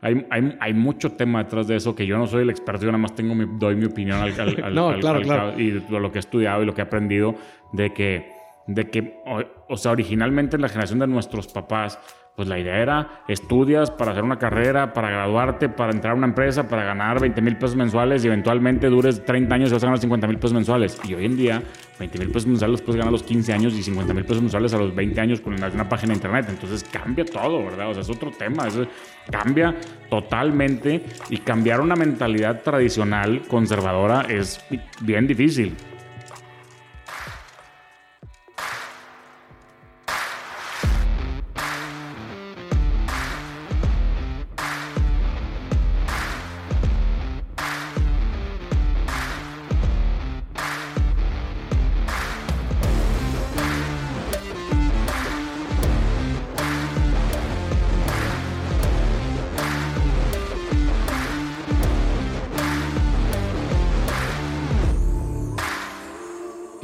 hay, hay, hay, mucho tema detrás de eso que yo no soy el experto, yo nada más tengo mi, doy mi opinión al, al, no, claro, claro. y lo que he estudiado y lo que he aprendido de que, de que o, o sea, originalmente en la generación de nuestros papás, pues la idea era estudias para hacer una carrera, para graduarte, para entrar a una empresa, para ganar 20 mil pesos mensuales y eventualmente dures 30 años y vas a ganar 50 mil pesos mensuales. Y hoy en día, 20 mil pesos mensuales puedes ganar a los 15 años y 50 mil pesos mensuales a los 20 años con una página de internet. Entonces cambia todo, ¿verdad? O sea, es otro tema. Cambia totalmente y cambiar una mentalidad tradicional, conservadora, es bien difícil.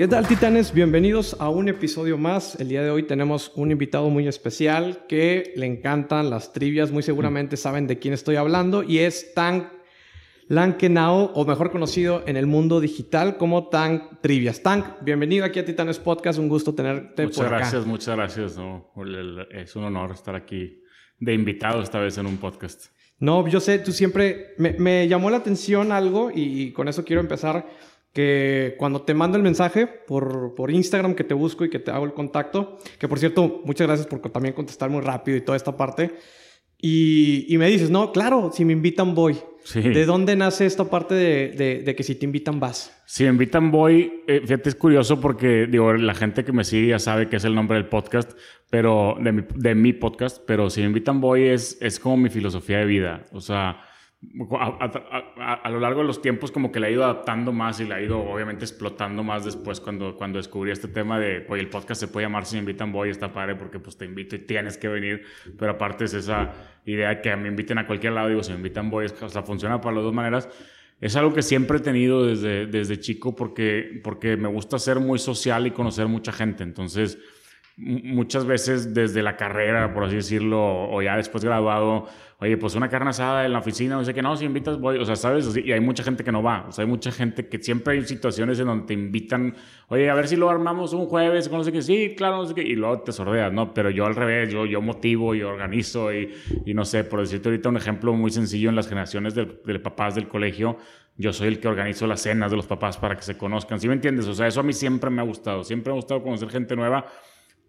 ¿Qué tal titanes? Bienvenidos a un episodio más. El día de hoy tenemos un invitado muy especial que le encantan las trivias, muy seguramente saben de quién estoy hablando y es Tank Lankenau, o mejor conocido en el mundo digital como Tank Trivias. Tank, bienvenido aquí a Titanes Podcast, un gusto tenerte muchas gracias, Muchas gracias, es un honor estar aquí de invitado esta vez en un podcast. No, yo sé, tú siempre me, llamó la atención algo y con eso quiero empezar que cuando te mando el mensaje por, por, Instagram que te busco y que te hago el contacto, que por cierto, muchas gracias por también contestar muy rápido y toda esta parte, y, y me dices, no, claro, si me invitan voy. Sí. ¿De dónde nace esta parte de, de, que si te invitan vas? Si me invitan voy, eh, fíjate, es curioso porque, digo, la gente que me sigue ya sabe que es el nombre del podcast, pero de mi, de mi podcast, pero si me invitan voy es, es como mi filosofía de vida, o sea a, lo largo de los tiempos como que la he ido adaptando más y la he ido obviamente explotando más después cuando, cuando descubrí este tema de, oye, el podcast se puede llamar Si me invitan voy, está padre porque pues te invito y tienes que venir, pero aparte es esa idea de que me inviten a cualquier lado, digo, si me invitan voy, o sea, funciona para las dos maneras. Es algo que siempre he tenido desde, desde chico porque, porque me gusta ser muy social y conocer mucha gente, entonces muchas veces desde la carrera, por así decirlo, o ya después graduado, oye, pues una carne asada en la oficina, no sé qué, no, si invitas, voy, o sea, ¿sabes? Y hay mucha gente que no va, o sea, hay mucha gente que siempre hay situaciones en donde te invitan, oye, a ver si lo armamos un jueves, no sé qué, sí, claro, no sé qué, y luego te sordeas, ¿no? Pero yo al revés, yo, yo motivo y organizo y, y no sé, por decirte ahorita un ejemplo muy sencillo en las generaciones de, de papás del colegio, yo soy el que organizo las cenas de los papás para que se conozcan, ¿sí me entiendes? O sea, eso a mí siempre me ha gustado, siempre me ha gustado conocer gente nueva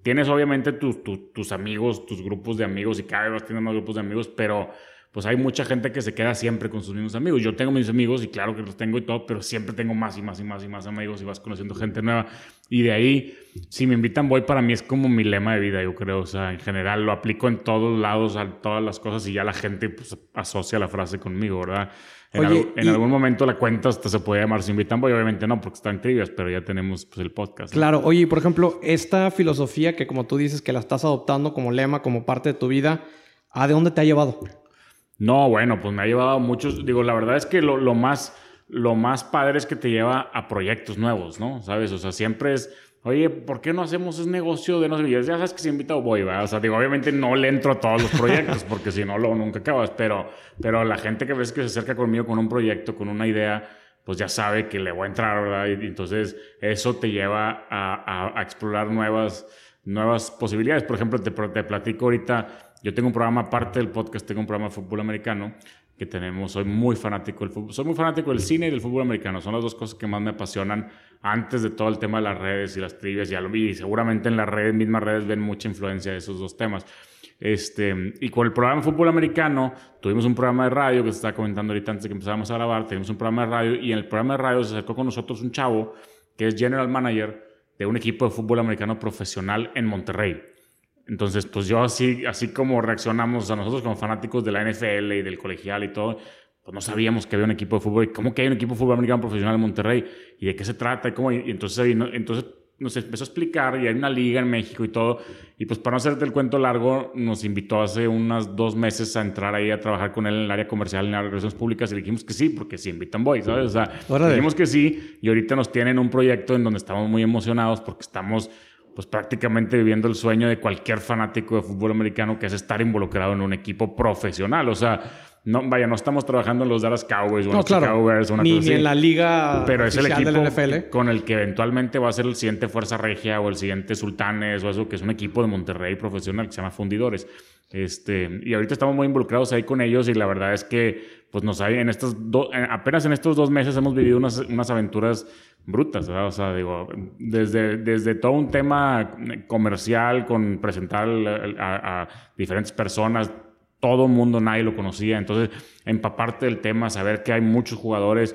tienes obviamente tus amigos, tus grupos de amigos y cada vez tienes más grupos de amigos, pero pues hay mucha gente que se queda siempre con sus mismos amigos. Yo tengo mis amigos y claro que los tengo y todo, pero siempre tengo más y más y más y más amigos y vas conociendo gente nueva. Y de ahí, si me invitan, voy para mí es como mi lema de vida, yo creo. O sea, en general lo aplico en todos lados, a todas las cosas y ya la gente pues, asocia la frase conmigo, ¿verdad? En, algún momento la cuenta hasta se puede llamar Sin Boy, obviamente no, porque están trivias, pero ya tenemos pues, el podcast. Claro, oye, por ejemplo, esta filosofía que como tú dices que la estás adoptando como lema, como parte de tu vida, ¿a de dónde te ha llevado? No, bueno, pues me ha llevado a muchos, digo, la verdad es que lo, lo más, lo más padre es que te lleva a proyectos nuevos, ¿no? ¿Sabes? O sea, siempre es oye, ¿por qué no hacemos ese negocio de no sé? Ya sabes que si invitado voy, ¿verdad? O sea, digo, obviamente no le entro a todos los proyectos porque si no, lo nunca acabas, pero, pero la gente que ves que se acerca conmigo con un proyecto, con una idea, pues ya sabe que le voy a entrar, ¿verdad? Y entonces eso te lleva a, a, explorar nuevas, nuevas posibilidades. Por ejemplo, te, te platico ahorita, yo tengo un programa aparte del podcast, tengo un programa de fútbol americano que tenemos. Soy muy fanático del fútbol. Soy muy fanático del cine y del fútbol americano. Son las dos cosas que más me apasionan antes de todo el tema de las redes y las trivias. Vi. Y seguramente en las redes, mismas redes, ven mucha influencia de esos dos temas. Este, y con el programa de fútbol americano, tuvimos un programa de radio que se estaba comentando ahorita antes de que empezáramos a grabar. Tenemos un programa de radio y en el programa de radio se acercó con nosotros un chavo que es general manager de un equipo de fútbol americano profesional en Monterrey. Entonces, pues yo así, así como reaccionamos a nosotros como fanáticos de la NFL y del colegial y todo, pues no sabíamos que había un equipo de fútbol. ¿Cómo que hay un equipo de fútbol americano profesional en Monterrey? ¿Y de qué se trata? ¿Y, cómo? y entonces, entonces nos empezó a explicar y hay una liga en México y todo. Y pues para no hacerte el cuento largo, nos invitó hace unos dos meses a entrar ahí a trabajar con él en el área comercial, en las relaciones públicas y dijimos que sí, porque si invitan voy, ¿sabes? O sea, dijimos que sí y ahorita nos tienen un proyecto en donde estamos muy emocionados porque estamos pues prácticamente viviendo el sueño de cualquier fanático de fútbol americano, que es estar involucrado en un equipo profesional. O sea, no, vaya, no estamos trabajando en los Dallas Cowboys o no, los Chicago Bears una ni, cosa ni en la liga pero es el equipo con el que eventualmente va a ser el siguiente Fuerza Regia o el siguiente Sultanes o eso, que es un equipo de Monterrey profesional que se llama Fundidores. Este, y ahorita estamos muy involucrados ahí con ellos y la verdad es que pues nos hay en estos apenas en estos dos meses hemos vivido unas, unas aventuras brutas, ¿verdad? O sea, digo, desde, desde todo un tema comercial con presentar a, diferentes personas, todo mundo, nadie lo conocía, entonces empaparte del tema, saber que hay muchos jugadores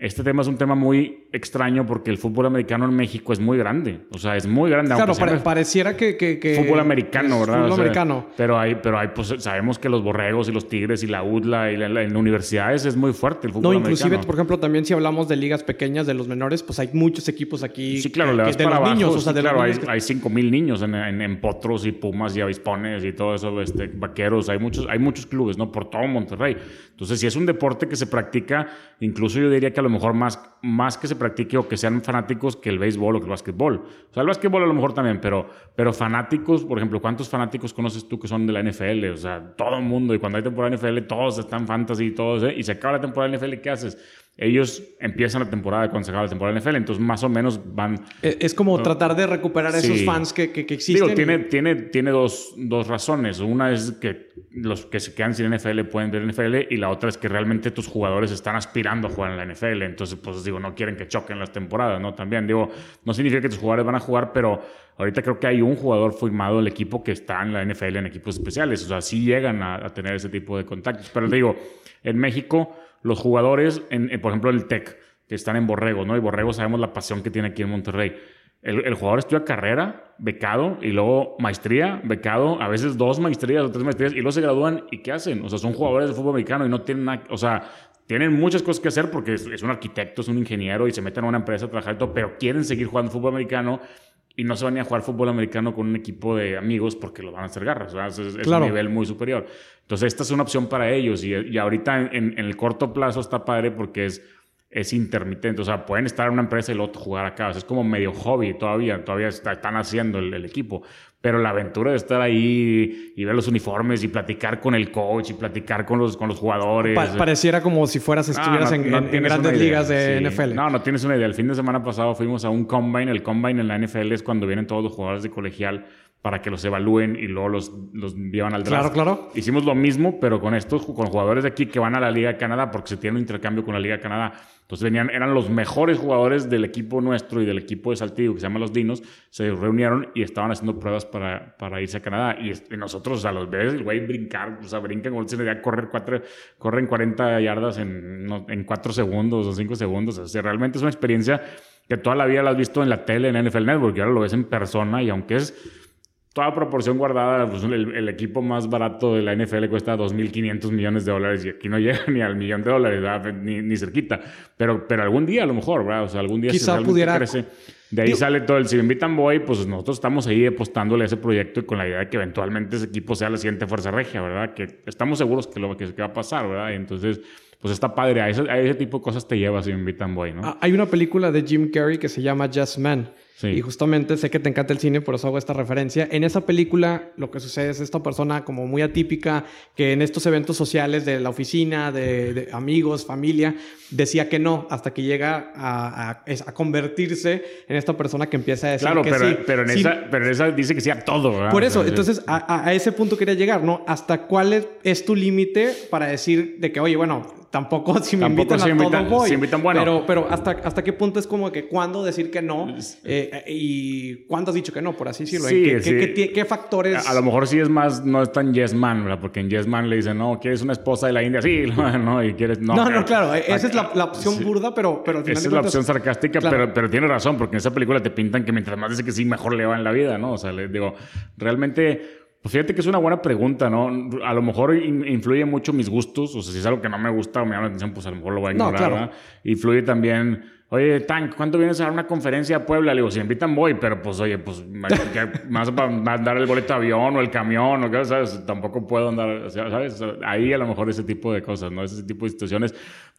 este tema es un tema muy extraño porque el fútbol americano en México es muy grande. O sea, es muy grande. Claro, pareciera que, Fútbol americano, ¿verdad? Fútbol americano. Pero hay, pero hay, pues sabemos que los borregos y los tigres y la UDLA y la, en universidades es muy fuerte el fútbol americano. No, inclusive, por ejemplo, también si hablamos de ligas pequeñas de los menores, pues hay muchos equipos aquí. Sí, claro, le vas de para los niños. O sea, de claro, hay, hay 5 mil niños en, en, potros y pumas y avispones y todo eso, este, vaqueros. Hay muchos, hay muchos clubes, ¿no? Por todo Monterrey. Entonces, si es un deporte que se practica, incluso yo diría que a lo mejor más más, que se practique o que sean fanáticos que el béisbol o que el básquetbol. O sea, el básquetbol a lo mejor también, pero, pero fanáticos, por ejemplo, ¿cuántos fanáticos conoces tú que son de la NFL? O sea, todo el mundo. Y cuando hay temporada NFL, todos están fantasy y todos, ¿eh? Y se acaba la temporada NFL, ¿qué haces? Ellos empiezan la temporada cuando se acaba la temporada de NFL, entonces más o menos van... E, es como tratar de recuperar esos fans que, que, existen. Digo, tiene, tiene, tiene dos, dos, razones. Una es que los que se quedan sin NFL pueden ver NFL y la otra es que realmente tus jugadores están aspirando a jugar en la NFL. Entonces, pues digo, no quieren que choquen las temporadas, ¿no? También digo, no significa que tus jugadores van a jugar, pero ahorita creo que hay un jugador formado el equipo que está en la NFL en equipos especiales. O sea, sí llegan a, a tener ese tipo de contactos. Pero digo, en México los jugadores, en, por ejemplo, el TEC, que están en Borrego, ¿no? Y Borrego sabemos la pasión que tiene aquí en Monterrey. El, jugador estudia carrera, becado, y luego maestría, becado, a veces dos maestrías o tres maestrías, y luego se gradúan, ¿y qué hacen? O sea, son jugadores de fútbol americano y no tienen nada, o sea, tienen muchas cosas que hacer porque es, un arquitecto, es un ingeniero y se meten a una empresa a trabajar todo, pero quieren seguir jugando fútbol americano y no se van a jugar fútbol americano con un equipo de amigos porque lo van a hacer garras. Es, un nivel muy superior. Entonces, esta es una opción para ellos. Y, y ahorita en, el corto plazo está padre porque es, es intermitente. O sea, pueden estar en una empresa y luego jugar acá. es como medio hobby todavía. Todavía están haciendo el, equipo. Pero la aventura de estar ahí y ver los uniformes y platicar con el coach y platicar con los, con los jugadores. pareciera como si fueras, estuvieras en, grandes ligas de NFL. No, no tienes una idea. El fin de semana pasado fuimos a un combine. El combine en la NFL es cuando vienen todos los jugadores de colegial para que los evalúen y luego los, los llevan al draft. Claro, claro. Hicimos lo mismo, pero con estos, con jugadores de aquí que van a la Liga de Canadá, porque se tiene un intercambio con la Liga de Canadá. Entonces venían, eran los mejores jugadores del equipo nuestro y del equipo de Saltillo, que se llama Los Dinos, se reunieron y estaban haciendo pruebas para, para irse a Canadá. Y, nosotros, a los ves el güey brincar, o sea, brincan con el correr cuatro, corren 40 yardas en, en 4 segundos o 5 segundos. O sea, realmente es una experiencia que toda la vida la has visto en la tele, en NFL Network, y ahora lo ves en persona y aunque es toda proporción guardada, pues el, equipo más barato de la NFL cuesta 2.500 millones de dólares y aquí no llega ni al millón de dólares, ni, ni, cerquita. Pero, pero algún día a lo mejor, ¿verdad? O sea, algún día Quizá pudiera... crece. De ahí sale todo el Si me invitan voy, pues nosotros estamos ahí apostándole a ese proyecto y con la idea de que eventualmente ese equipo sea la siguiente Fuerza Regia, ¿verdad? Que estamos seguros que lo que, va a pasar, ¿verdad? Y entonces, pues está padre. A ese, a ese tipo de cosas te llevas si me invitan voy, ¿no? Ah, hay una película de Jim Carrey que se llama Just Man y justamente sé que te encanta el cine, por eso hago esta referencia. En esa película lo que sucede es esta persona como muy atípica que en estos eventos sociales de la oficina, de, amigos, familia, decía que no hasta que llega a, a, convertirse en esta persona que empieza a decir claro, que pero, sí. Pero en, esa, pero en esa dice que sí a todo. Por eso, entonces a, a, ese punto quería llegar, ¿no? ¿Hasta cuál es, es tu límite para decir de que, oye, bueno, tampoco si me invitan a todo voy. Si invitan, bueno. Pero, pero hasta, hasta qué punto es como que cuándo decir que no eh, y cuándo has dicho que no, por así decirlo. Sí, ¿Qué, Qué, factores? A, lo mejor sí es más, no es tan yes man, ¿verdad? Porque en yes man le dicen, no, ¿quieres una esposa de la India? Sí, no, y quieres... No, no, no claro, esa es la, la opción burda, pero, pero al final Esa es la opción sarcástica, pero, pero tiene razón, porque en esa película te pintan que mientras más dice que sí, mejor le va en la vida, ¿no? O sea, le digo, realmente pues fíjate que es una buena pregunta, ¿no? A lo mejor influye mucho mis gustos, o sea, si es algo que no me gusta o me llama la atención, pues a lo mejor lo voy a ignorar, no, Influye también, oye, Tank, ¿cuándo vienes a dar una conferencia a Puebla? Le digo, si invitan voy, pero pues oye, pues más para dar el boleto de avión o el camión o qué, ¿sabes? Tampoco puedo andar, ¿sabes? Ahí a lo mejor ese tipo de cosas, ¿no? Ese tipo de situaciones,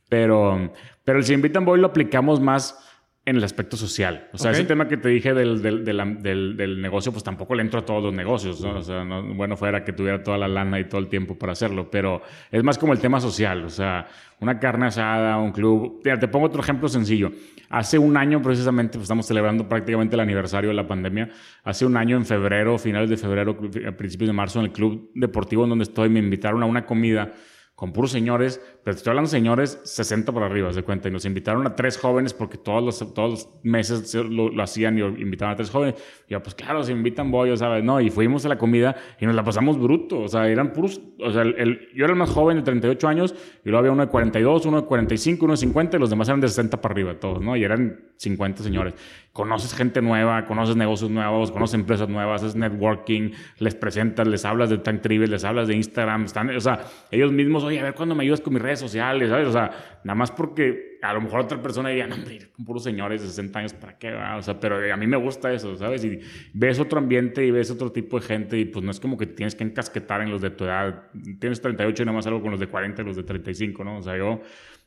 pero, pero el si invitan voy lo aplicamos más en el aspecto social. O sea, ese tema que te dije del, del, del, del, negocio, pues tampoco le entro a todos los negocios, ¿no? O sea, no, bueno fuera que tuviera toda la lana y todo el tiempo para hacerlo, pero es más como el tema social, o sea, una carne asada, un club. Mira, te pongo otro ejemplo sencillo. Hace un año, precisamente, pues estamos celebrando prácticamente el aniversario de la pandemia. Hace un año, en febrero, finales de febrero, a principios de marzo, en el club deportivo en donde estoy, me invitaron a una comida con puros señores, pero estoy hablando de señores 60 por arriba, se cuenta, y nos invitaron a tres jóvenes porque todos los, todos los meses lo, hacían y invitaban a tres jóvenes. Y yo, pues claro, se invitan voy, ¿sabes? No, y fuimos a la comida y nos la pasamos bruto, o sea, eran puros, o sea, el, yo era el más joven de 38 años y luego había uno de 42, uno de 45, uno de 50 y los demás eran de 60 para arriba todos, ¿no? Y eran 50 señores conoces gente nueva, conoces negocios nuevos, conoces empresas nuevas, es networking, les presentas, les hablas de Tank les hablas de Instagram, están, o sea, ellos mismos, oye, a ver cuándo me ayudas con mis redes sociales, ¿sabes? O sea, nada más porque a lo mejor otra persona diría, no, hombre, con puros señores de 60 años, ¿para qué? O sea, pero a mí me gusta eso, ¿sabes? Y ves otro ambiente y ves otro tipo de gente y pues no es como que tienes que encasquetar en los de tu edad. Tienes 38 y nada más algo con los de 40 y los de 35, ¿no? O sea, yo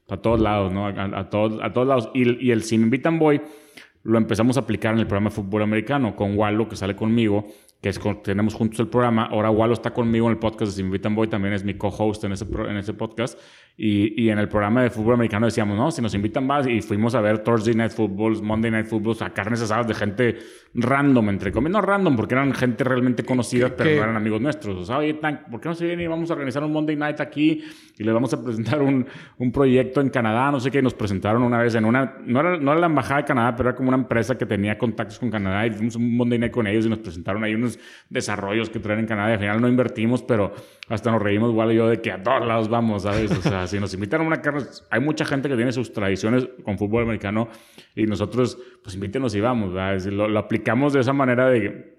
a todos lados, ¿no? A, todos, a todos lados. Y, y el si me invitan voy lo empezamos a aplicar en el programa de fútbol americano con Wallo, que sale conmigo, que es tenemos juntos el programa. Ahora Wallo está conmigo en el podcast de Si Invitan Boy, también es mi co-host en ese, en ese podcast. Y, y, en el programa de fútbol americano decíamos, no, si nos invitan más, y fuimos a ver Thursday Night Football, Monday Night Football, a carnes asadas de gente random, entre comillas, no random, porque eran gente realmente conocida, pero no eran amigos nuestros. O sea, oye, ¿por qué no se viene y vamos a organizar un Monday Night aquí y le vamos a presentar un, un proyecto en Canadá? No sé qué, nos presentaron una vez en una, no era, no era la embajada de Canadá, pero era como una empresa que tenía contactos con Canadá y fuimos un Monday Night con ellos y nos presentaron ahí unos desarrollos que traen en Canadá y al final no invertimos, pero hasta nos reímos igual yo de que a todos lados vamos, ¿sabes? O sea, si nos invitan a una hay mucha gente que tiene sus tradiciones con fútbol americano y nosotros, pues invítenos y vamos, lo, lo, aplicamos de esa manera de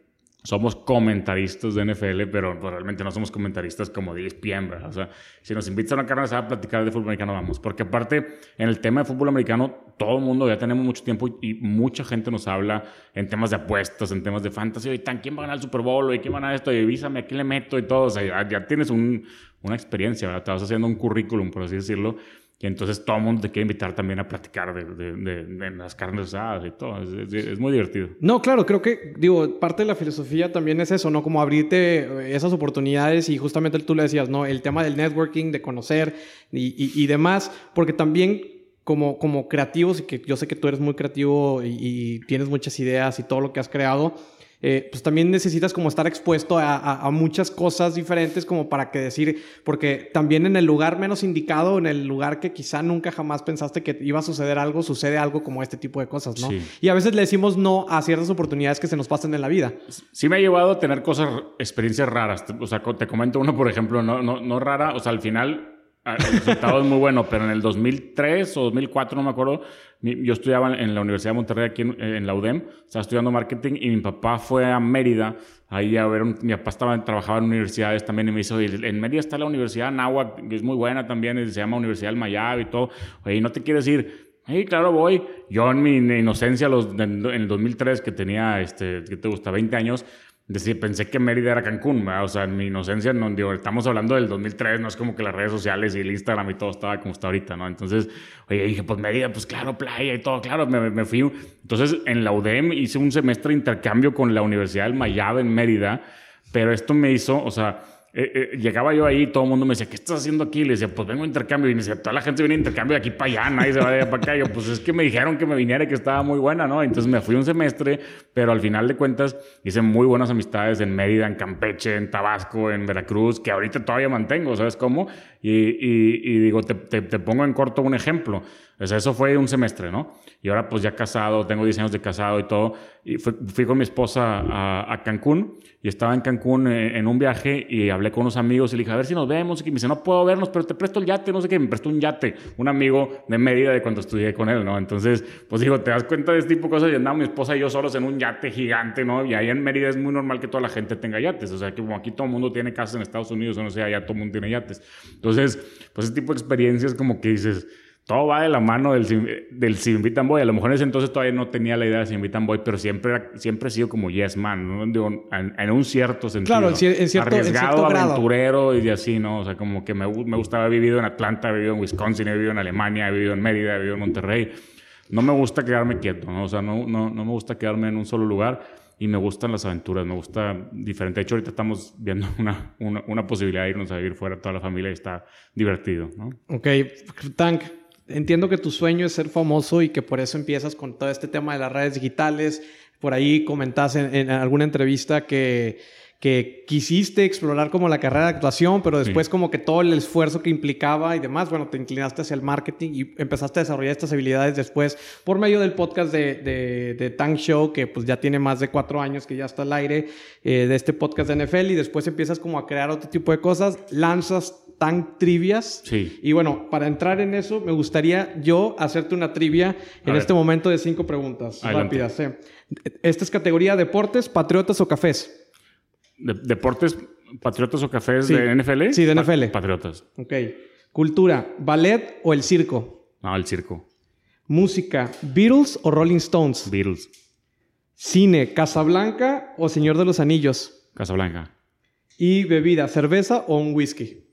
somos comentaristas de NFL, pero pues, realmente no somos comentaristas como de ESPN, ¿verdad? O sea, si nos invitan a una carne a platicar de fútbol americano, vamos. Porque aparte, en el tema de fútbol americano, todo el mundo ya tenemos mucho tiempo y, mucha gente nos habla en temas de apuestas, en temas de fantasy. Oye, ¿quién va a ganar el Super Bowl? ¿Y quién va a ganar esto? Y avísame, ¿a quién le meto? Y todo. O sea, ya, ya tienes un, una experiencia, ¿verdad? Te vas haciendo un currículum, por así decirlo. Entonces todo el mundo te quiere invitar también a platicar de, las carnes asadas y todo. Es, muy divertido. No, claro, creo que, digo, parte de la filosofía también es eso, ¿no? Como abrirte esas oportunidades y justamente tú le decías, ¿no? El tema del networking, de conocer y, demás, porque también como, como creativos, y que yo sé que tú eres muy creativo y tienes muchas ideas y todo lo que has creado, eh, pues también necesitas como estar expuesto a, muchas cosas diferentes como para que decir, porque también en el lugar menos indicado, en el lugar que quizá nunca jamás pensaste que iba a suceder algo, sucede algo como este tipo de cosas, ¿no? Y a veces le decimos no a ciertas oportunidades que se nos pasan en la vida. Sí me ha llevado a tener cosas, experiencias raras. O sea, te comento uno, por ejemplo, no, no, no rara, o sea, al final Ah, el resultado es muy bueno, pero en el 2003 o 2004, no me acuerdo, yo estudiaba en la Universidad de Monterrey, aquí en, la UDEM, estaba estudiando marketing y mi papá fue a Mérida, ahí a ver, mi papá estaba, trabajaba en universidades también y me dijo, en Mérida está la Universidad Nahuatl, que es muy buena también, se llama Universidad del Mayab y todo, oye, ¿no te quieres ir? Sí, claro, voy. Yo en mi inocencia, los, en el 2003, que tenía, este, ¿qué te gusta? 20 años, Decir, pensé que Mérida era Cancún, o sea, en mi inocencia, no, digo, estamos hablando del 2003, no es como que las redes sociales y el Instagram y todo estaba como está ahorita, ¿no? Entonces, oye, dije, pues Mérida, pues claro, playa y todo, claro, me, me fui. Entonces, en la UDEM hice un semestre de intercambio con la Universidad del Mayab en Mérida, pero esto me hizo, o sea, eh, eh, llegaba yo ahí, todo el mundo me decía, ¿qué estás haciendo aquí? Le decía, pues vengo a intercambio. Y me decía, toda la gente viene a intercambio de aquí para allá, nadie se va de allá para acá. Y yo, pues es que me dijeron que me viniera y que estaba muy buena, ¿no? Entonces me fui un semestre, pero al final de cuentas hice muy buenas amistades en Mérida, en Campeche, en Tabasco, en Veracruz, que ahorita todavía mantengo, ¿sabes cómo? Y, y, y digo, te, te, te pongo en corto un ejemplo. O sea, eso fue un semestre, ¿no? Y ahora pues ya casado, tengo 10 años de casado y todo. Y fui, con mi esposa a, Cancún y estaba en Cancún eh, en, un viaje y hablé con unos amigos y le dije, a ver si nos vemos. Y me dice, no puedo vernos, pero te presto el yate, no sé qué. Me prestó un yate, un amigo de Mérida de cuando estudié con él, ¿no? Entonces, pues digo, te das cuenta de este tipo de cosas y andamos mi esposa y yo solos en un yate gigante, ¿no? Y ahí en Mérida es muy normal que toda la gente tenga yates. O sea, que como aquí todo el mundo tiene casas en Estados Unidos o no sé, allá todo el mundo tiene yates. Entonces, pues ese tipo de experiencias como que dices todo va de la mano del, del Si Invitan Boy. A lo mejor en ese entonces todavía no tenía la idea de Si Invitan Boy, pero siempre, siempre he sido como Yes Man, ¿no? en, un cierto sentido. Claro, en, cierto, Arriesgado, aventurero y así, ¿no? O sea, como que me, me gustaba. He vivido en Atlanta, he vivido en Wisconsin, he vivido en Alemania, he vivido en Mérida, he vivido en Monterrey. no me gusta quedarme quieto, ¿no? O sea, no, no, no me gusta quedarme en un solo lugar y me gustan las aventuras, me gusta diferente. De hecho, ahorita estamos viendo una, una, una posibilidad de irnos a vivir fuera toda la familia y está divertido, ¿no? Ok, Tank, entiendo que tu sueño es ser famoso y que por eso empiezas con todo este tema de las redes digitales. Por ahí comentaste en, en alguna entrevista que que quisiste explorar como la carrera de actuación, pero después como que todo el esfuerzo que implicaba y demás, bueno, te inclinaste hacia el marketing y empezaste a desarrollar estas habilidades después por medio del podcast de, de, de Tank Show, que pues ya tiene más de cuatro años que ya está al aire, eh, de este podcast de NFL y después empiezas como a crear otro tipo de cosas, lanzas Tank Trivias. Sí. Y bueno, para entrar en eso, me gustaría yo hacerte una trivia en este momento de cinco preguntas rápidas. ¿eh? Esta es categoría deportes, patriotas o cafés deportes, patriotas o cafés de NFL? Sí, de NFL. patriotas. Ok. Cultura, ballet o el circo? No, el circo. Música, Beatles o Rolling Stones? Beatles. Cine, Casablanca o Señor de los Anillos? Casablanca. Y bebida, cerveza o un whisky?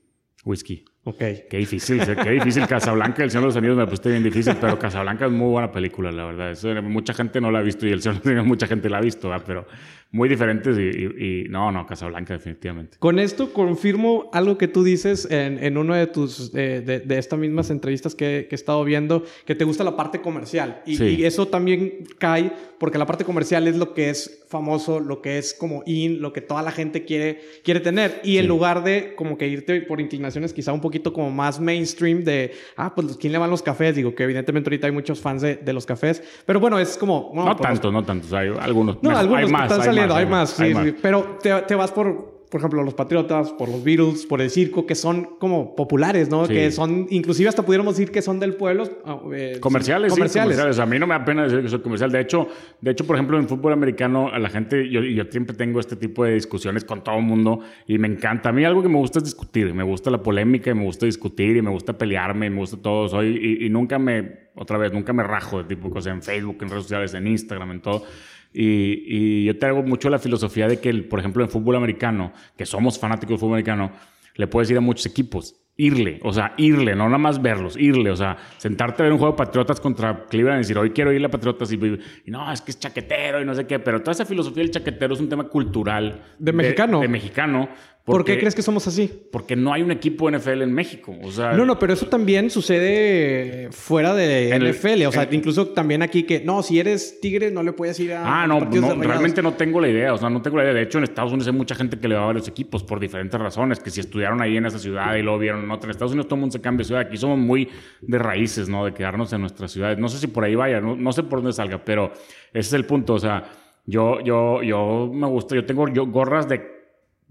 Whisky. Ok. Qué difícil, qué difícil. Casablanca, El Señor de los Anillos me puse bien difícil, pero Casablanca es muy buena película, la verdad. mucha gente no la ha visto y El Señor de los Anillos mucha gente la ha visto, pero muy diferentes y, no, no, Casablanca definitivamente. Con esto confirmo algo que tú dices en, en uno de tus, de, estas mismas entrevistas que, que, he estado viendo, que te gusta la parte comercial. Y, y, eso también cae porque la parte comercial es lo que es famoso, lo que es como in, lo que toda la gente quiere, quiere tener. Y en lugar de como que irte por inclinaciones quizá un poquito como más mainstream de, ah, pues ¿quién le van los cafés? Digo que evidentemente ahorita hay muchos fans de, de los cafés, pero bueno, es como... no tanto, no tanto, hay algunos. No, algunos hay más, están saliendo, hay más, sí, sí, pero te, te vas por por ejemplo, los Patriotas, por los Beatles, por el circo, que son como populares, ¿no? Que son, inclusive hasta pudiéramos decir que son del pueblo. Ah, eh, comerciales, comerciales. Sí, comerciales. A mí no me da pena decir que soy comercial. De hecho, de hecho, por ejemplo, en fútbol americano, a la gente, yo, yo siempre tengo este tipo de discusiones con todo el mundo y me encanta. A mí algo que me gusta es discutir. Me gusta la polémica y me gusta discutir y me gusta pelearme y me gusta todo. Soy, y, y nunca me, otra vez, nunca me rajo de tipo cosas en Facebook, en redes sociales, en Instagram, en todo. Y, y yo traigo mucho la filosofía de que, por ejemplo, en fútbol americano, que somos fanáticos del fútbol americano, le puedes ir a muchos equipos. Irle, o sea, irle, no nada más verlos, irle, o sea, sentarte a ver un juego de Patriotas contra Cleveland y decir, hoy quiero irle a Patriotas y, y, no, es que es chaquetero y no sé qué, pero toda esa filosofía del chaquetero es un tema cultural. De mexicano. De mexicano, ¿Por qué crees que somos así? Porque no hay un equipo NFL en México. O sea, no, no, pero eso también sucede fuera de NFL. o sea, incluso también aquí que, no, si eres tigre, no le puedes ir a. Ah, no, no realmente no tengo la idea. O sea, no tengo la idea. De hecho, en Estados Unidos hay mucha gente que le va a varios equipos por diferentes razones. Que si estudiaron ahí en esa ciudad y lo vieron en otra. En Estados Unidos todo el mundo se cambia de ciudad. Aquí somos muy de raíces, ¿no? De quedarnos en nuestras ciudades. No sé si por ahí vaya, no, no sé por dónde salga, pero ese es el punto. O sea, yo, yo, yo me gusta, yo tengo yo, gorras de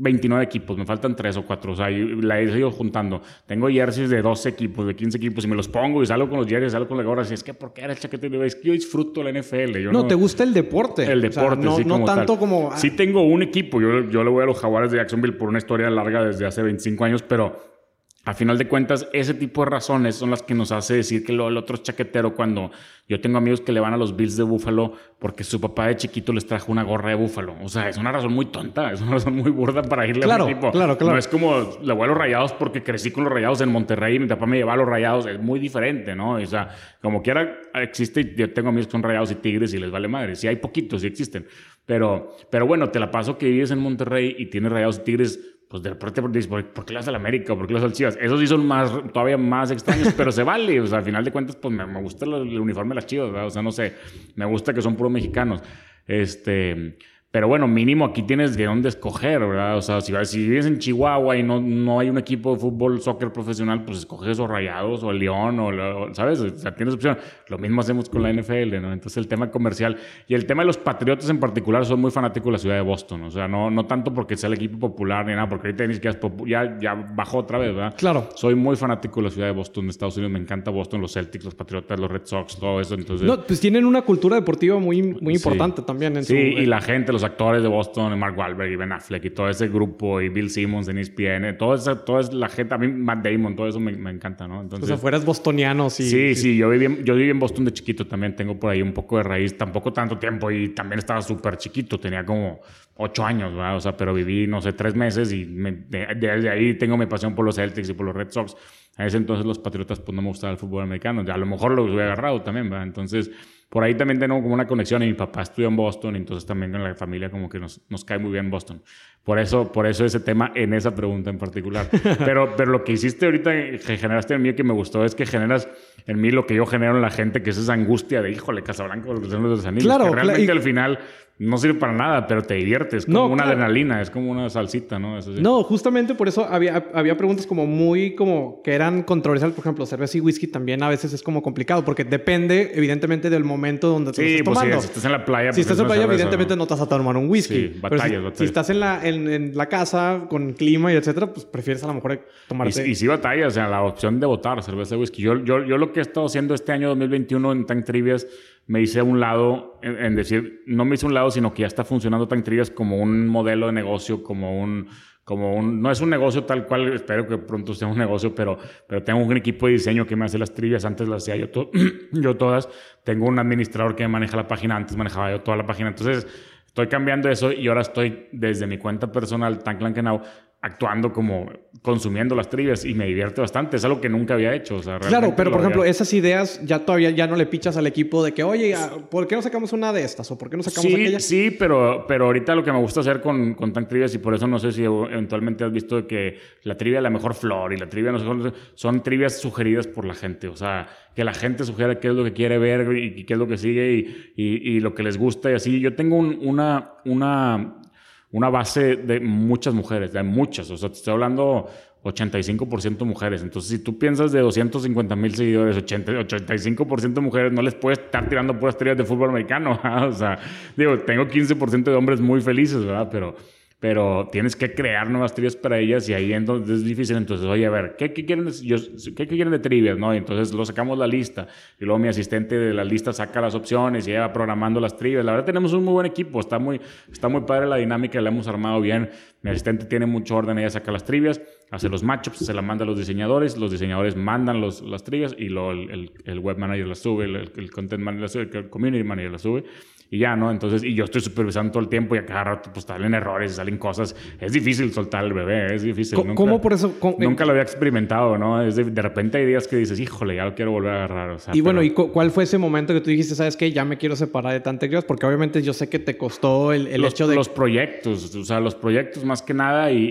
29 equipos, me faltan 3 o 4, o sea, la he ido juntando. Tengo jerseys de 12 equipos, de 15 equipos, y me los pongo y salgo con los jerseys, salgo con la gorra, así es que, ¿por qué era el chaquete? Es que yo disfruto la NFL. Yo no, ¿te gusta el deporte? El deporte, no, sí, no tanto como... Sí tengo un equipo, yo, yo le voy a los Jaguares de Jacksonville por una historia larga desde hace 25 años, pero a final de cuentas, ese tipo de razones son las que nos hace decir que lo, el otro es chaquetero cuando yo tengo amigos que le van a los Bills de Búfalo porque su papá de chiquito les trajo una gorra de Búfalo. O sea, es una razón muy tonta, es una razón muy burda para irle a un equipo. Claro, claro. No es como le voy a los rayados porque crecí con los rayados en Monterrey y mi papá me llevaba a los rayados. Es muy diferente, ¿no? O sea, como quiera existe, yo tengo amigos que son rayados y tigres y les vale madre. Sí hay poquitos, sí existen. Pero, pero bueno, te la paso que vives en Monterrey y tienes rayados y tigres pues de repente ¿por qué le das al América? ¿Por qué le das al Chivas? Esos sí son más, todavía más extraños, pero se vale. O sea, al final de cuentas, pues me, me gusta el, uniforme de las Chivas, ¿verdad? O sea, no sé, me gusta que son puros mexicanos. Este, pero bueno, mínimo aquí tienes de dónde escoger, ¿verdad? O sea, si, si vives en Chihuahua y no, no hay un equipo de fútbol, soccer profesional, pues escoges o Rayados o el León, o, ¿sabes? O sea, tienes opción. Lo mismo hacemos con la NFL, ¿no? Entonces el tema comercial y el tema de los Patriotas en particular, son muy fanáticos de la ciudad de Boston. O sea, no, no tanto porque sea el equipo popular ni nada, porque ahorita ni siquiera ya, ya bajó otra vez, ¿verdad? Claro. Soy muy fanático de la ciudad de Boston, de Estados Unidos. Me encanta Boston, los Celtics, los Patriotas, los Red Sox, todo eso. Entonces... No, pues tienen una cultura deportiva muy, muy importante también. En sí, y la gente, los actores de Boston Mark Wahlberg y Ben Affleck y todo ese grupo y Bill Simmons en ESPN, todo eso, toda la gente, a mí Matt Damon, todo eso me, me encanta, ¿no? Entonces, o sea, fueras bostoniano, sí. Sí, sí, yo, viví, yo viví en Boston de chiquito también, tengo por ahí un poco de raíz, tampoco tanto tiempo y también estaba súper chiquito, tenía como ocho años, ¿verdad? O sea, pero viví, no sé, tres meses y desde ahí tengo mi pasión por los Celtics y por los Red Sox. a ese entonces los Patriotas pues no me gustaba el fútbol americano. A lo mejor los hubiera agarrado también, ¿verdad? Entonces, por ahí también tengo como una conexión y mi papá estudió en Boston, entonces también con la familia como que nos, nos cae muy bien Boston. Por eso, por eso ese tema en esa pregunta en particular. Pero, pero lo que hiciste ahorita, que generaste en mí, que me gustó, es que generas en mí lo que yo genero en la gente, que es esa angustia de, híjole, Casablanca, los de los anillos. Claro, que realmente y- al final no sirve para nada, pero te diviertes, como No, una claro. adrenalina, es como una salsita, ¿no? Eso sí. No, justamente por eso había, había preguntas como muy como que eran controversiales. Por ejemplo, cerveza y whisky también a veces es como complicado porque depende evidentemente del momento donde te Sí, estés pues sí, tomando. si estás en la playa. Si pues estás es en una playa, cerveza, evidentemente ¿no? ¿no? te vas a tomar un whisky. Sí, Pero batallas, si, batallas. si estás en la, en, en la casa con clima y etcétera, pues prefieres a lo mejor tomarte. Y, y sí batallas, o sea, la opción de votar cerveza y whisky. Yo, yo, yo lo que he estado haciendo este año 2021 en Tank Trivias, me hice a un lado, en, decir, no me hice a un lado, sino que ya está funcionando Tank Trivias como un modelo de negocio, como un, como un, no es un negocio tal cual, espero que pronto sea un negocio, pero, pero tengo un equipo de diseño que me hace las trivias, antes las hacía yo, yo todas, tengo un administrador que maneja la página, antes manejaba yo toda la página, entonces estoy cambiando eso y ahora estoy desde mi cuenta personal, Tank Lankenau, actuando como consumiendo las trivias y me divierte bastante. Es algo que nunca había hecho. O sea, Claro, pero por ejemplo, esas ideas ya todavía ya no le pichas al equipo de que, oye, ¿por qué no sacamos una de estas? ¿O por qué no sacamos Sí, aquella? sí, pero, pero ahorita lo que me gusta hacer con, con Tank Trivias, y por eso no sé si eventualmente has visto que la trivia de la mejor flor y la trivia no sé cuál, son trivias sugeridas por la gente. O sea, que la gente sugiera qué es lo que quiere ver y qué es lo que sigue y, y, y lo que les gusta y así. Yo tengo un- una, una, una base de muchas mujeres, de muchas. O sea, te estoy hablando 85% mujeres. Entonces, si tú piensas de 250 mil seguidores, 80, 85% mujeres, no les puedes estar tirando puras trivias de fútbol americano. O sea, digo, tengo 15% de hombres muy felices, ¿verdad? Pero, pero tienes que crear nuevas trivias para ellas y ahí entonces es difícil. Entonces, oye, a ver, ¿qué, qué quieren, de, yo, ¿qué, qué quieren de trivias? ¿no? Y entonces lo sacamos la lista y luego mi asistente de la lista saca las opciones y ella va programando las trivias. La verdad, tenemos un muy buen equipo, está muy, está muy padre la dinámica, la hemos armado bien. Mi asistente tiene mucho orden, ella saca las trivias, hace los matchups, se la manda a los diseñadores, los diseñadores mandan los, las trivias y luego el, el, el web manager las sube, el, el content manager las sube, el community manager las sube y ya, ¿no? Entonces, y yo estoy supervisando todo el tiempo y a cada rato pues salen errores, salen cosas. Es difícil soltar el bebé, es difícil. ¿Cómo, Nunca- cómo por eso? cómo- Nunca lo había experimentado, ¿no? Es de, de repente hay días que dices, híjole, ya lo quiero volver a agarrar. O sea, Y bueno, pero- ¿y cu- cuál fue ese momento que tú dijiste, sabes qué, ya me quiero separar de Tantegrios? Porque obviamente yo sé que te costó el, el los, hecho de... los proyectos, o sea, los proyectos más que nada y, y,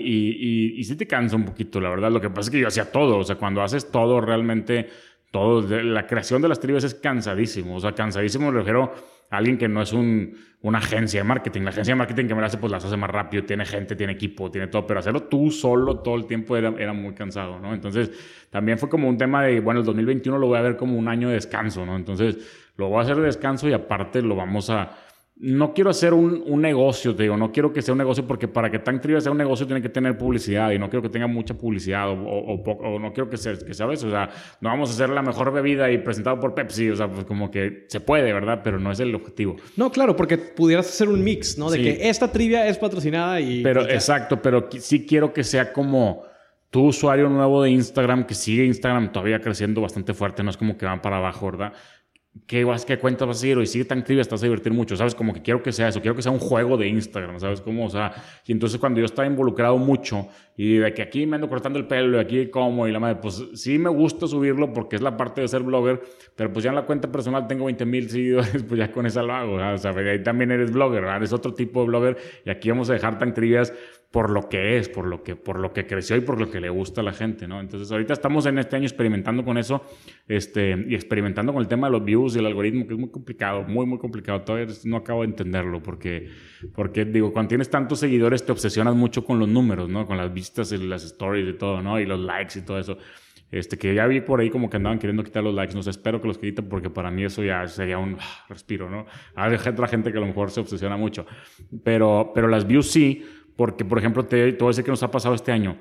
y, y sí te cansa un poquito, la verdad. Lo que pasa es que yo hacía todo, o sea, cuando haces todo realmente, todo, la creación de las trivias es cansadísimo, o sea, cansadísimo me refiero a alguien que no es un, una agencia de marketing. La agencia de marketing que me la hace, pues las hace más rápido, tiene gente, tiene equipo, tiene todo, pero hacerlo tú solo todo el tiempo era, era muy cansado, ¿no? Entonces, también fue como un tema de, bueno, el 2021 lo voy a ver como un año de descanso, ¿no? Entonces, lo voy a hacer de descanso y aparte lo vamos a no quiero hacer un, un negocio, te digo, no quiero que sea un negocio porque para que Tank Trivia sea un negocio tiene que tener publicidad y no quiero que tenga mucha publicidad o, o, o poco- o no quiero que sea, que sea eso, o sea, no vamos a hacer la mejor bebida y presentado por Pepsi, o sea, pues como que se puede, ¿verdad? Pero no es el objetivo. No, claro, porque pudieras hacer un mix, ¿no? De Sí. que esta trivia es patrocinada y... Pero y ya. exacto, pero sí quiero que sea como tu usuario nuevo de Instagram, que sigue Instagram todavía creciendo bastante fuerte, no es como que van para abajo, ¿verdad? ¿Qué, vas, ¿Qué cuentas vas a seguir? Y sigue tan trivia, estás a divertir mucho, ¿sabes? Como que quiero que sea eso, quiero que sea un juego de Instagram, ¿sabes? Como, o sea, y entonces cuando yo estaba involucrado mucho y de que aquí me ando cortando el pelo y aquí como y la madre, pues sí me gusta subirlo porque es la parte de ser blogger, pero pues ya en la cuenta personal tengo 20 mil seguidores, pues ya con esa lo hago. O sea, ahí también eres blogger, ¿verdad? Es otro tipo de blogger y aquí vamos a dejar tan trivias por lo que es, por lo que, por lo que creció y por lo que le gusta a la gente, ¿no? Entonces ahorita estamos en este año experimentando con eso este, y experimentando con el tema de los views y el algoritmo, que es muy complicado, muy, muy complicado. Todavía no acabo de entenderlo porque, porque digo, cuando tienes tantos seguidores te obsesionas mucho con los números, ¿no? Con las vistas y las stories y todo, ¿no? Y los likes y todo eso. Este, que ya vi por ahí como que andaban queriendo quitar los likes. No sé, espero que los quiten porque para mí eso ya sería un ah, respiro, ¿no? Hay otra gente que a lo mejor se obsesiona mucho. Pero, pero las views sí, porque, por ejemplo, te, te que nos ha pasado este año.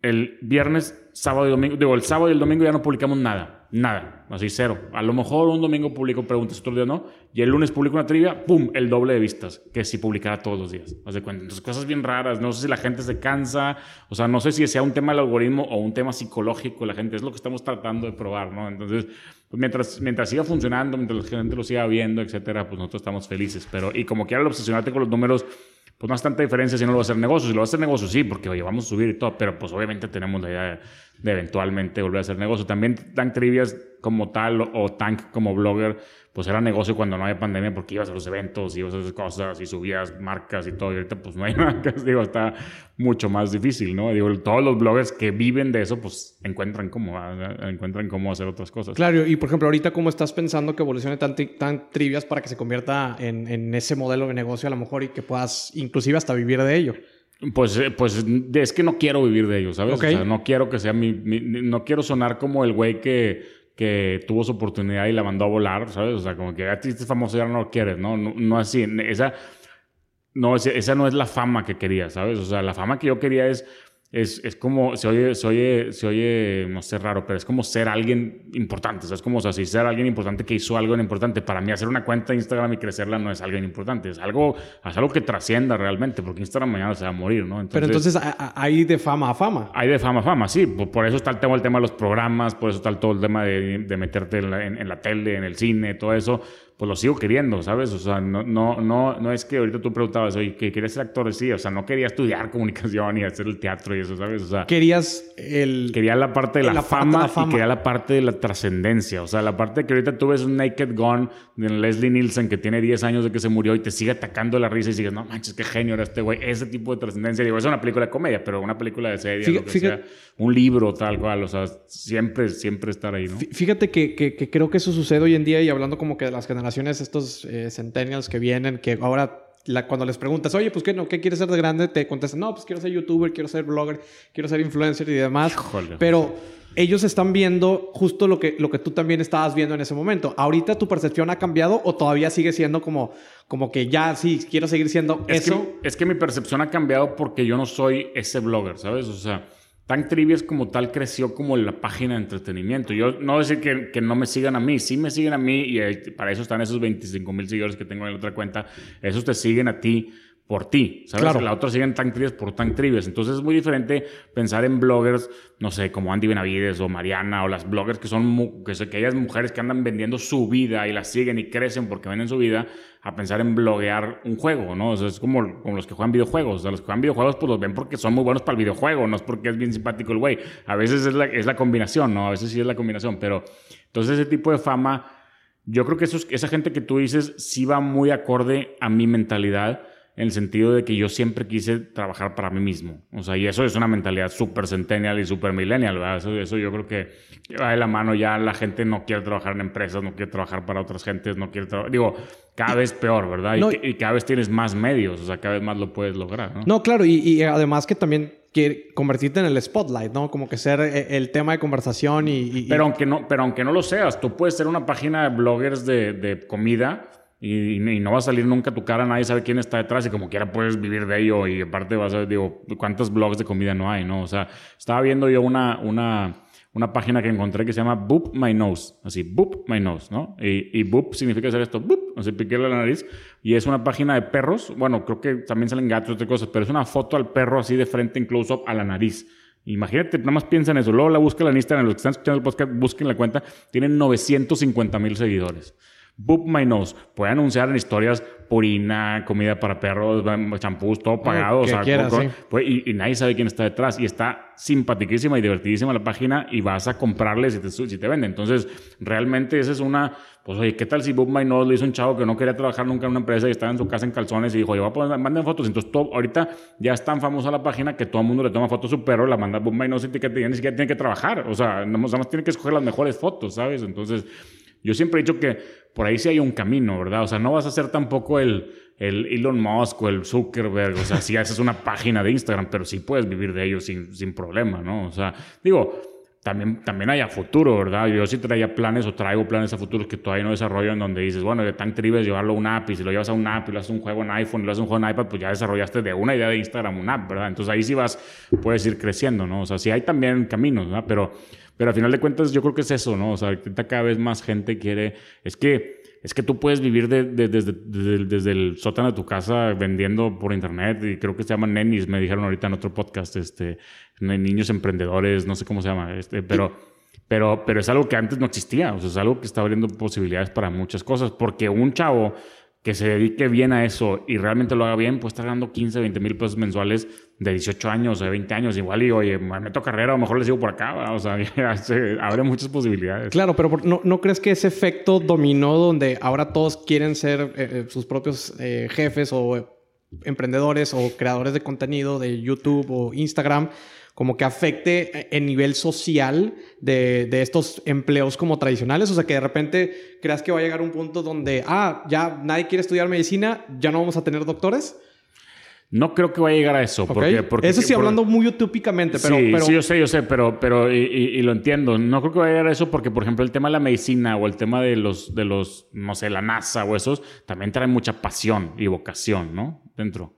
El viernes, sábado y domingo, digo, el sábado y el domingo ya no publicamos nada, nada, así cero. A lo mejor un domingo publico preguntas, otro día no, y el lunes publico una trivia, ¡pum! El doble de vistas, que si publicara todos los días. Haz de cuenta. Entonces, cosas bien raras, no sé si la gente se cansa, o sea, no sé si sea un tema del algoritmo o un tema psicológico, la gente, es lo que estamos tratando de probar, ¿no? Entonces, pues mientras, mientras siga funcionando, mientras la gente lo siga viendo, etcétera, pues nosotros estamos felices. Pero, y como quiera, obsesionarte con los números, pues no es tanta diferencia si no lo va a hacer negocio. Si lo va a hacer negocio, sí, porque oye, vamos a subir y todo, pero pues obviamente tenemos la idea de, eventualmente volver a hacer negocio. También Tank Trivias como tal o Tank como blogger, pues era negocio cuando no había pandemia porque ibas a los eventos, ibas a hacer cosas y subías marcas y todo. Y ahorita pues no hay marcas, digo, está mucho más difícil, ¿no? Digo, todos los bloggers que viven de eso pues encuentran cómo, encuentran cómo hacer otras cosas. Claro, y por ejemplo, ahorita cómo estás pensando que evolucione tan, tan trivias para que se convierta en, en ese modelo de negocio a lo mejor y que puedas inclusive hasta vivir de ello. Pues, eh, pues es que no quiero vivir de ello, ¿sabes? O sea, no quiero que sea mi, No quiero sonar como el güey que, que tuvo su oportunidad y la mandó a volar, ¿sabes? O sea, como que a ti este famoso ya no lo quieres, ¿no? No, no así. Esa, no, esa no es la fama que quería, ¿sabes? O sea, la fama que yo quería es es, es, como, se oye, se, oye, se oye, no sé, raro, pero es como ser alguien importante. Es como, o sea, si ser alguien importante que hizo algo importante. Para mí, hacer una cuenta de Instagram y crecerla no es alguien importante. Es algo, es algo que trascienda realmente, porque Instagram mañana se va a morir, ¿no? pero entonces hay de fama a fama. Hay de fama a fama, sí. Por, eso está el tema, el tema de los programas, por eso está todo el tema de, de meterte en la, en la tele, en el cine, todo eso pues lo sigo queriendo, ¿sabes? O sea, no, no, no, no es que ahorita tú preguntabas, oye, que querías ser actor, sí, o sea, no quería estudiar comunicación y hacer el teatro y eso, ¿sabes? O sea, querías el... Quería la parte de la, fama, y quería la parte de la trascendencia, o sea, la parte que ahorita tú ves un Naked Gun de Leslie Nielsen que tiene 10 años de que se murió y te sigue atacando la risa y sigues, no manches, qué genio era este güey, ese tipo de trascendencia, digo, es una película de comedia, pero una película de serie, lo que sea, un libro tal cual, o sea, siempre, siempre estar ahí, ¿no? Fíjate que, que, que creo que eso sucede hoy en día y hablando como que de las generaciones, estos eh, centennials que vienen, que ahora cuando les preguntas, oye, pues ¿qué, no, ¿qué quieres ser de grande? Te contestan, no, pues quiero ser youtuber, quiero ser blogger, quiero ser influencer y demás. Pero ellos están viendo justo lo que, lo que tú también estabas viendo en ese momento. ¿Ahorita tu percepción ha cambiado o todavía sigue siendo como, como que ya sí, quiero seguir siendo eso? es que mi percepción ha cambiado porque yo no soy ese blogger, ¿sabes? O sea Tank Trivias como tal creció como la página de entretenimiento. Yo no decir que, que, no me sigan a mí, sí me siguen a mí y para eso están esos 25 mil seguidores que tengo en la otra cuenta. Esos te siguen a ti por ti, ¿sabes? Claro. La otra siguen Tank Trivias por Tank Trivias. Entonces es muy diferente pensar en bloggers, no sé, como Andy Benavides o Mariana o las bloggers que son que aquellas mujeres que andan vendiendo su vida y las siguen y crecen porque venden su vida, a pensar en bloguear un juego, ¿no? O sea, es como, como los que juegan videojuegos. O sea, los que juegan videojuegos pues los ven porque son muy buenos para el videojuego, no es porque es bien simpático el güey. A veces es la, es la combinación, ¿no? A veces sí es la combinación, pero entonces ese tipo de fama, yo creo que esa gente que tú dices sí va muy acorde a mi mentalidad en el sentido de que yo siempre quise trabajar para mí mismo. O sea, y eso es una mentalidad súper centennial y súper millennial, ¿verdad? Eso, eso yo creo que va de la mano. Ya la gente no quiere trabajar en empresas, no quiere trabajar para otras gentes, no quiere trabajar... Digo, cada vez peor, ¿verdad? y, cada vez tienes más medios, o sea, cada vez más lo puedes lograr, ¿no? No, claro, y, y además que también quiere convertirte en el spotlight, ¿no? Como que ser eh, el tema de conversación y... Pero, aunque no, pero aunque no lo seas, tú puedes ser una página de bloggers de, de comida y, no va a salir nunca tu cara, nadie sabe quién está detrás y como quiera puedes vivir de ello y aparte vas a, digo, ¿cuántos blogs de comida no hay, no? O sea, estaba viendo yo una, una, una página que encontré que se llama Boop My Nose, así, Boop My Nose, ¿no? Y, y Boop significa hacer esto, Boop, así, piquearle la nariz, y es una página de perros, bueno, creo que también salen gatos y otras cosas, pero es una foto al perro así de frente en close-up a la nariz. Imagínate, nada más piensa en eso. Luego la busca en Instagram, los que están escuchando el podcast, busquen la cuenta. Tienen 950 mil seguidores. Boop My Nose. Puede anunciar en historias purina, comida para perros, champús, todo pagado. o sea, y, nadie sabe quién está detrás. Y está simpaticísima y divertidísima la página y vas a comprarle si te, si te vende. Entonces, realmente esa es una... Pues, oye, ¿qué tal si Boop My Nose le hizo un chavo que no quería trabajar nunca en una empresa y estaba en su casa en calzones y dijo, yo voy a poner, manden fotos. Entonces, todo, ahorita ya es tan famosa la página que todo el mundo le toma fotos a su perro, la manda a Boop My Nose y ni siquiera tiene que trabajar. O sea, nada más tiene que escoger las mejores fotos, ¿sabes? Entonces... Yo siempre he dicho que por ahí sí hay un camino, ¿verdad? O sea, no vas a ser tampoco el, el Elon Musk o el Zuckerberg, o sea, si haces una página de Instagram, pero sí puedes vivir de ello sin, sin problema, ¿no? O sea, digo, también, también hay a futuro, ¿verdad? Yo sí traía planes o traigo planes a futuro que todavía no desarrollo en donde dices, bueno, de tan tribes llevarlo a una app y si lo llevas a una app y lo haces un juego en iPhone y lo haces un juego en iPad, pues ya desarrollaste de una idea de Instagram una app, ¿verdad? Entonces ahí sí vas, puedes ir creciendo, ¿no? O sea, sí hay también caminos, ¿verdad? Pero pero al final de cuentas yo creo que es eso, ¿no? O sea, cada vez más gente quiere... Es que, es que tú puedes vivir de, desde, desde, el sótano de tu casa vendiendo por internet y creo que se llaman nenis, me dijeron ahorita en otro podcast, este, niños emprendedores, no sé cómo se llama, este, pero... Pero, pero es algo que antes no existía, o sea, es algo que está abriendo posibilidades para muchas cosas, porque un chavo que se dedique bien a eso y realmente lo haga bien, pues está ganando 15, 20 mil pesos mensuales de 18 años, de 20 años, igual y oye, me meto carrera, lo mejor les sigo por acá, o sea, abre muchas posibilidades. Claro, pero ¿no, ¿no, crees que ese efecto dominó donde ahora todos quieren ser eh, eh, sus propios eh, jefes o emprendedores o creadores de contenido de YouTube o Instagram? como que afecte en nivel social de, de, estos empleos como tradicionales? O sea, que de repente creas que va a llegar un punto donde, ah, ya nadie quiere estudiar medicina, ya no vamos a tener doctores. No creo que vaya a llegar a eso. Porque, porque, eso sí, hablando muy utópicamente, pero sí, pero... sí, yo sé, yo sé, pero, pero y, y, lo entiendo. No creo que vaya a llegar a eso porque, por ejemplo, el tema de la medicina o el tema de los, de los no sé, la NASA o esos, también trae mucha pasión y vocación, ¿no? Dentro.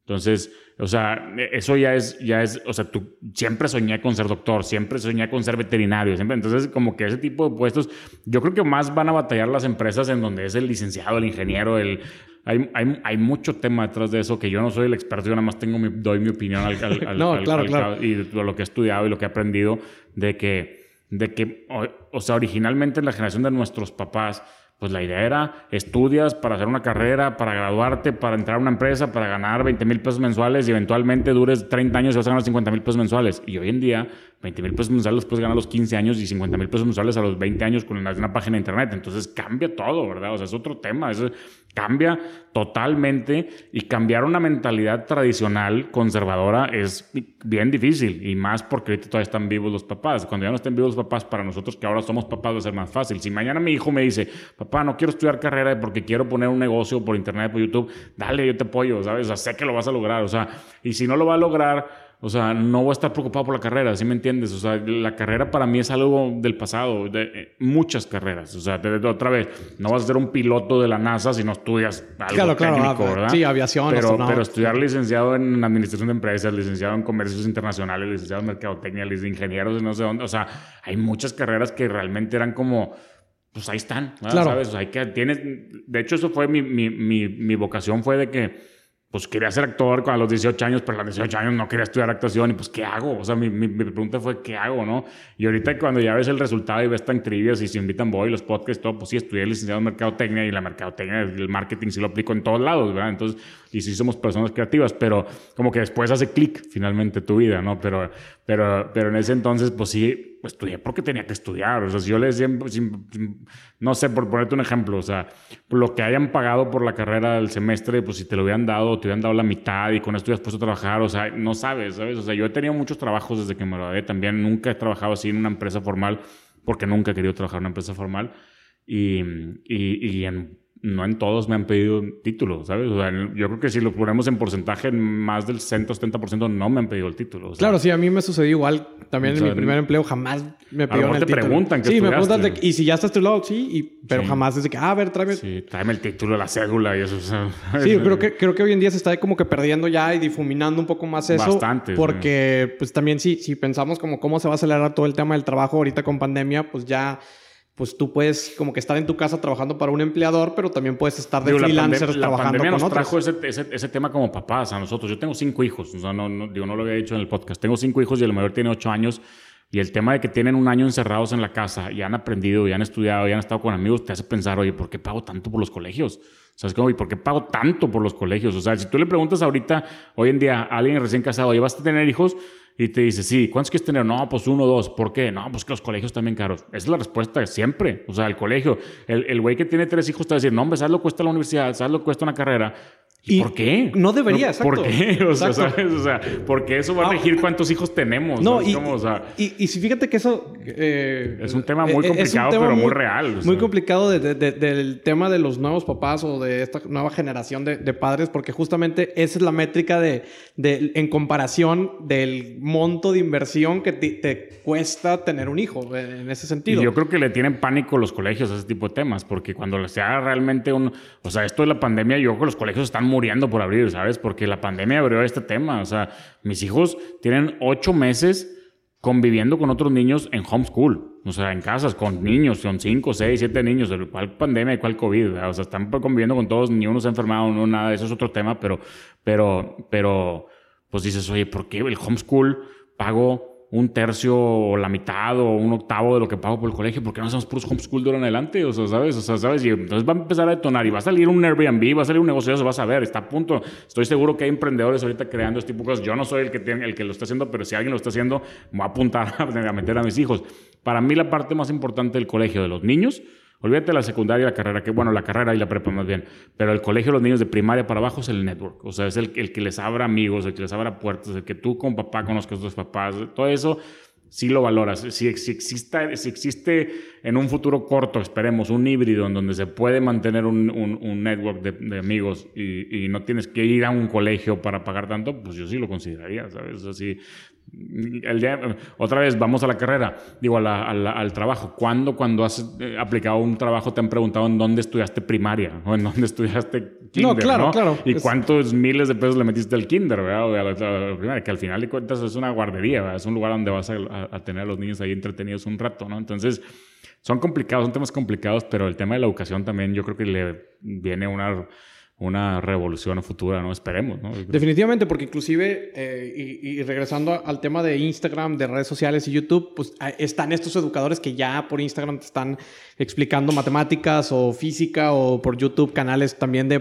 Entonces, o sea, eso ya es, ya es, o sea, tú siempre soñé con ser doctor, siempre soñé con ser veterinario, siempre. Entonces, como que ese tipo de puestos, yo creo que más van a batallar las empresas en donde es el licenciado, el ingeniero, el... Hay, hay, hay mucho tema detrás de eso que yo no soy el experto, yo nada más tengo mi, doy mi opinión al, al, no, claro, claro. y lo que he estudiado y lo que he aprendido de que, de que o, o sea, originalmente en la generación de nuestros papás, pues la idea era, estudias para hacer una carrera, para graduarte, para entrar a una empresa, para ganar 20 mil pesos mensuales y eventualmente dures 30 años y vas a ganar 50 mil pesos mensuales. Y hoy en día, 20 mil pesos mensuales los puedes ganar a los 15 años y 50 mil pesos mensuales a los 20 años con una, página de internet. Entonces cambia todo, ¿verdad? O sea, es otro tema. Eso cambia totalmente y cambiar una mentalidad tradicional conservadora es bien difícil y más porque ahorita todavía están vivos los papás. Cuando ya no estén vivos los papás, para nosotros que ahora somos papás va a ser más fácil. Si mañana mi hijo me dice, papá, no quiero estudiar carrera porque quiero poner un negocio por internet, por YouTube, dale, yo te apoyo, ¿sabes? O sea, sé que lo vas a lograr, o sea, y si no lo va a lograr o sea, no voy a estar preocupado por la carrera, ¿sí me entiendes? O sea, la carrera para mí es algo del pasado, de eh, muchas carreras. O sea, otra vez, no vas a ser un piloto de la NASA si no estudias algo técnico, ah, ¿verdad? Sí, aviación. Pero, pero estudiar licenciado en administración de empresas, licenciado en comercios internacionales, licenciado en mercadotecnia, licenciado en ingenieros, no sé dónde. O sea, hay muchas carreras que realmente eran como pues ahí están, claro. ¿sabes? O sea, hay que, tienes, de hecho, eso fue mi, mi, mi, mi vocación, fue de que pues quería ser actor a los 18 años, pero a los 18 años no quería estudiar actuación y pues ¿qué hago? O sea, mi, mi, pregunta fue ¿qué hago? ¿no? Y ahorita cuando ya ves el resultado y ves tan trivias y se invitan voy, los podcasts, todo, pues sí, estudié licenciado en mercadotecnia y la mercadotecnia, el marketing sí lo aplico en todos lados, ¿verdad? Entonces, y sí somos personas creativas, pero como que después hace clic finalmente tu vida, ¿no? Pero, pero, pero en ese entonces, pues sí, estudié porque tenía que estudiar. O sea, si yo le decía, no sé, por ponerte un ejemplo, o sea, lo que hayan pagado por la carrera del semestre, pues si te lo hubieran dado, te hubieran dado la mitad y con esto hubieras puesto a trabajar, o sea, no sabes, ¿sabes? O sea, yo he tenido muchos trabajos desde que me gradué también, nunca he trabajado así en una empresa formal porque nunca he querido trabajar en una empresa formal y, y, y en no en todos me han pedido título, ¿sabes? O sea, yo creo que si lo ponemos en porcentaje, más del 60-70% no me han pedido el título. claro, sí, a mí me sucedió igual. También en mi primer empleo jamás me pidieron el te título. preguntan Sí, me preguntan, de, y si ya estás lado, sí, y, pero jamás desde que, ah, a ver, tráeme. Sí, tráeme el título, la cédula y eso. O sea, sí, yo creo que, creo que hoy en día se está como que perdiendo ya y difuminando un poco más eso. Bastante. Porque, pues también sí, si pensamos como cómo se va a acelerar todo el tema del trabajo ahorita con pandemia, pues ya pues tú puedes como que estar en tu casa trabajando para un empleador, pero también puedes estar de freelancer trabajando la pandemia nos trajo ese, ese, tema como papás a nosotros. Yo tengo cinco hijos, o sea, no, no, digo, no lo había dicho en el podcast. Tengo cinco hijos y el mayor tiene ocho años. Y el tema de que tienen un año encerrados en la casa y han aprendido, y han estudiado, y han estado con amigos, te hace pensar, oye, ¿por qué pago tanto por los colegios? ¿Sabes cómo? ¿Y por qué pago tanto por los colegios? O sea, si tú le preguntas ahorita, hoy en día, a alguien recién casado, oye, ¿vas a tener hijos? Y te dice, sí, ¿cuántos quieres tener? No, pues uno, dos. ¿Por qué? No, pues que los colegios también caros. Esa es la respuesta siempre. O sea, el colegio. El güey que tiene tres hijos te va a decir, no, hombre, ¿sabes lo cuesta la universidad? ¿Sabes lo que cuesta una carrera? ¿Y por qué? No debería, exacto. ¿Por qué? O sea, ¿sabes? O sea, porque eso va a regir cuántos hijos tenemos. No, y, o sea, y, y, si fíjate que eso... Eh, es un tema muy eh, complicado, pero muy, real. Muy complicado de, de, del tema de los nuevos papás o de esta nueva generación de, padres, porque justamente esa es la métrica de, en comparación del monto de inversión que te, cuesta tener un hijo, en ese sentido. Y yo creo que le tienen pánico los colegios a ese tipo de temas, porque cuando se haga realmente un... O sea, esto de la pandemia, yo creo que los colegios están muriendo por abrir, ¿sabes? Porque la pandemia abrió este tema. O sea, mis hijos tienen ocho meses conviviendo con otros niños en homeschool, o sea, en casas con niños, son cinco, seis, siete niños, cuál pandemia y cuál COVID, o sea, están conviviendo con todos, ni uno se ha enfermado, no nada, eso es otro tema, pero, pero, pero, pues dices, oye, ¿por qué el homeschool pago un tercio o la mitad o un octavo de lo que pago por el colegio, ¿por qué no hacemos puros homeschool de ahora en adelante? O sea, ¿sabes? O sea, ¿sabes? Y entonces va a empezar a detonar y va a salir un Airbnb, va a salir un negocio, eso vas a ver, está a punto. Estoy seguro que hay emprendedores ahorita creando este tipo de cosas. Yo no soy el que, tiene, el que lo está haciendo, pero si alguien lo está haciendo, me va a apuntar a meter a mis hijos. Para mí la parte más importante del colegio de los niños Olvídate de la secundaria y la carrera, que bueno, la carrera y la prepa más bien, pero el colegio los niños de primaria para abajo es el network, o sea, es el, el que les abra amigos, el que les abra puertas, el que tú con papá conozcas a tus papás, todo eso sí lo valoras. Si, si, exista, si existe en un futuro corto, esperemos, un híbrido en donde se puede mantener un, un, network de, de amigos y, y, no tienes que ir a un colegio para pagar tanto, pues yo sí lo consideraría, ¿sabes? Así, el día, otra vez, vamos a la carrera, digo, al trabajo. ¿Cuándo, cuando has eh, aplicado un trabajo, te han preguntado en dónde estudiaste primaria o en dónde estudiaste kinder? No, claro, claro. ¿Y cuántos miles de pesos le metiste al kinder, ¿verdad? O a la, primaria, que al final de cuentas es una guardería, es un lugar donde vas a, tener a los niños ahí entretenidos un rato, ¿no? Entonces, son complicados, son temas complicados, pero el tema de la educación también yo creo que le viene una una revolución futura, ¿no? Esperemos, ¿no? Definitivamente, porque inclusive, eh, y, regresando al tema de Instagram, de redes sociales y YouTube, pues están estos educadores que ya por Instagram te están explicando matemáticas o física o por YouTube canales también de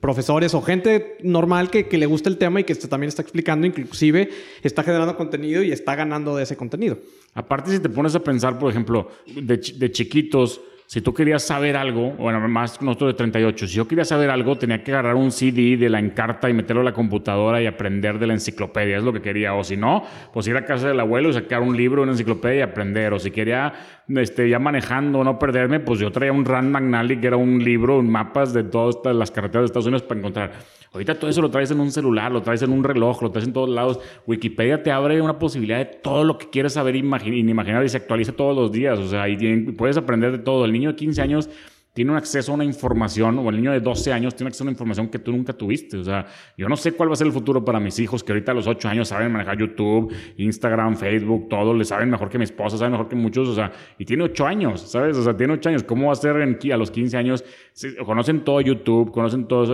profesores o gente normal que, que le gusta el tema y que también está explicando, inclusive está generando contenido y está ganando de ese contenido. Aparte, si te pones a pensar, por ejemplo, de, de chiquitos, si tú querías saber algo, bueno, más nosotros de 38, si yo quería saber algo, tenía que agarrar un CD de la encarta y meterlo a la computadora y aprender de la enciclopedia, es lo que quería. O si no, pues ir a casa del abuelo y sacar un libro, una enciclopedia y aprender. O si quería, este, ya manejando, no perderme, pues yo traía un Rand McNally, que era un libro, un mapas de todas las carreteras de Estados Unidos para encontrar. Ahorita todo eso lo traes en un celular, lo traes en un reloj, lo traes en todos lados. Wikipedia te abre una posibilidad de todo lo que quieres saber y imaginar y se actualiza todos los días. O sea, puedes aprender de todo. El niño de 15 años tiene un acceso a una información, o el niño de 12 años tiene acceso a una información que tú nunca tuviste. O sea, yo no sé cuál va a ser el futuro para mis hijos, que ahorita a los 8 años saben manejar YouTube, Instagram, Facebook, todo, le saben mejor que mi esposa, saben mejor que muchos, o sea, y tiene 8 años, ¿sabes? O sea, tiene 8 años. ¿Cómo va a ser en, a los 15 años? Conocen todo YouTube, conocen todo.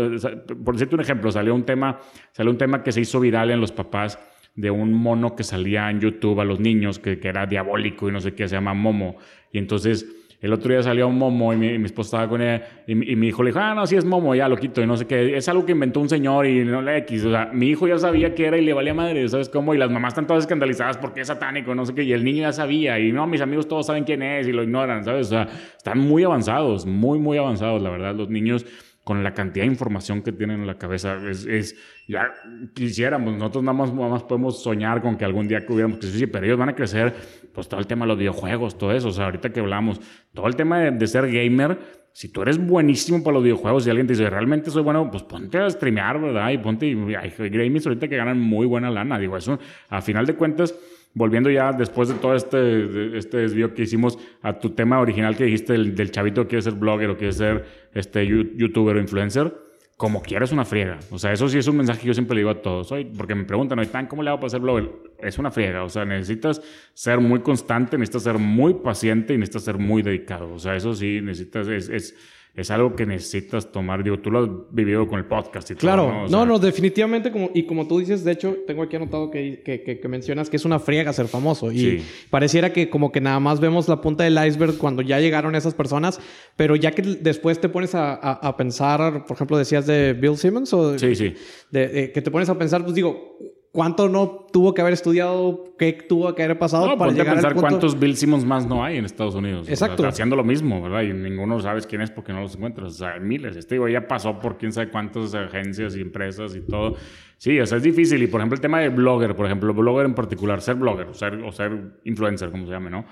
Por decirte un ejemplo, salió un tema, salió un tema que se hizo viral en los papás de un mono que salía en YouTube a los niños, que, que era diabólico y no sé qué, se llama Momo. Y entonces el otro día salió un Momo y mi, esposa estaba con ella y, mi hijo le dijo, ah, no, sí es Momo, ya lo quito y no sé qué. Es algo que inventó un señor y no le X. O sea, mi hijo ya sabía que era y le valía madre, ¿sabes cómo? Y las mamás están todas escandalizadas porque es satánico, no sé qué. Y el niño ya sabía y no, mis amigos todos saben quién es y lo ignoran, ¿sabes? O sea, están muy avanzados, muy, muy avanzados, la verdad, los niños con la cantidad de información que tienen en la cabeza. Es, es ya quisiéramos, nosotros nada más, nada más, podemos soñar con que algún día que hubiéramos que sí, pero ellos van a crecer, pues todo el tema de los videojuegos, todo eso. O sea, ahorita que hablamos, todo el tema de, ser gamer, si tú eres buenísimo para los videojuegos y alguien te dice, realmente soy bueno, pues ponte a streamear, ¿verdad? Y ponte, y hay gamers ahorita que ganan muy buena lana. Digo, eso, a final de cuentas, volviendo ya después de todo este, este desvío que hicimos a tu tema original que dijiste del, chavito que quiere ser blogger o quiere ser este, youtuber o influencer, como quieras una friega. O sea, eso sí es un mensaje que yo siempre le digo a todos. Hoy, porque me preguntan, ¿cómo le hago para ser blogger? Es una friega. O sea, necesitas ser muy constante, necesitas ser muy paciente y necesitas ser muy dedicado. O sea, eso sí, necesitas, es, es es algo que necesitas tomar. Digo, tú lo has vivido con el podcast y claro, todo, ¿no? no, no, definitivamente. Como, y como tú dices, de hecho, tengo aquí anotado que, que, que, mencionas que es una friega ser famoso. Y pareciera que como que nada más vemos la punta del iceberg cuando ya llegaron esas personas, pero ya que después te pones a, a, pensar, por ejemplo, decías de Bill Simmons o... Sí, sí. de, que te pones a pensar, pues digo, ¿Cuánto no tuvo que haber estudiado? ¿Qué tuvo que haber pasado no, para llegar a pensar cuántos Bill Simmons más no hay en Estados Unidos. Exacto. haciendo lo mismo, ¿verdad? Y ninguno sabes quién es porque no los encuentras. O sea, miles. Este digo, ya pasó por quién sabe cuántas agencias y empresas y todo. Sí, o sea, es difícil. Y por ejemplo, el tema de blogger, por ejemplo, blogger en particular, ser blogger o ser, o ser influencer, como se llame, ¿no?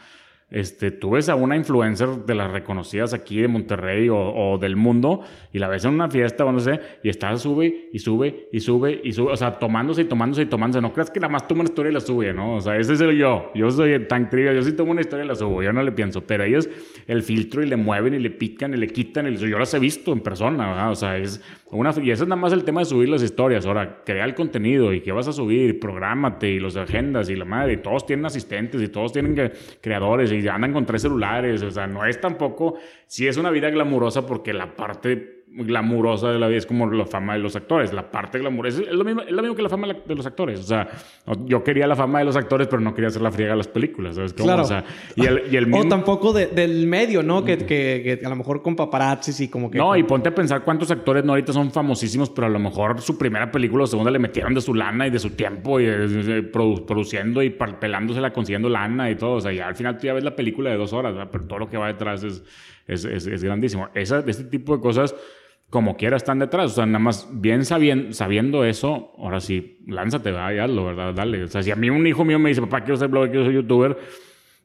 Este, tú ves a una influencer de las reconocidas aquí de Monterrey o, del mundo y la ves en una fiesta o no sé, y está, sube y sube y sube y sube, o sea, tomándose y tomándose y tomándose. No creas que nada más toma una historia y la sube, ¿no? O sea, ese es el yo. Yo soy tan trivia, yo sí tomo una historia y la subo, yo no le pienso, pero ellos el filtro y le mueven y le pican y le quitan y yo las he visto en persona, ¿verdad? O sea, es y eso es nada más el tema de subir las historias. Ahora, crea el contenido y qué vas a subir, prográmate y los agendas y la madre, y todos tienen asistentes y todos tienen creadores y andan con tres celulares, o sea, no es tampoco, sí es una vida glamurosa porque la parte glamurosa de la vida es como la fama de los actores, la parte glamurosa. Es, lo mismo, es lo mismo que la fama de los actores. O sea, yo quería la fama de los actores, pero no quería hacer la friega de las películas. ¿sabes Claro. O, sea, y el, y el mismo... O tampoco del medio, ¿no? Que, que, que, a lo mejor con paparazzis y como que... No, y ponte a pensar cuántos actores no ahorita son famosísimos, pero a lo mejor su primera película o segunda le metieron de su lana y de su tiempo y eh, produciendo y pelándosela, consiguiendo lana y todo. O sea, ya al final tú ya ves la película de dos horas, pero todo lo que va detrás es, es, es, es grandísimo. Esa, este tipo de cosas como quiera están detrás. O sea, nada más bien sabiendo, sabiendo eso, ahora sí, lánzate, va, ya lo ¿verdad? Dale. O sea, si a mí un hijo mío me dice, papá, quiero ser blogger, quiero ser youtuber,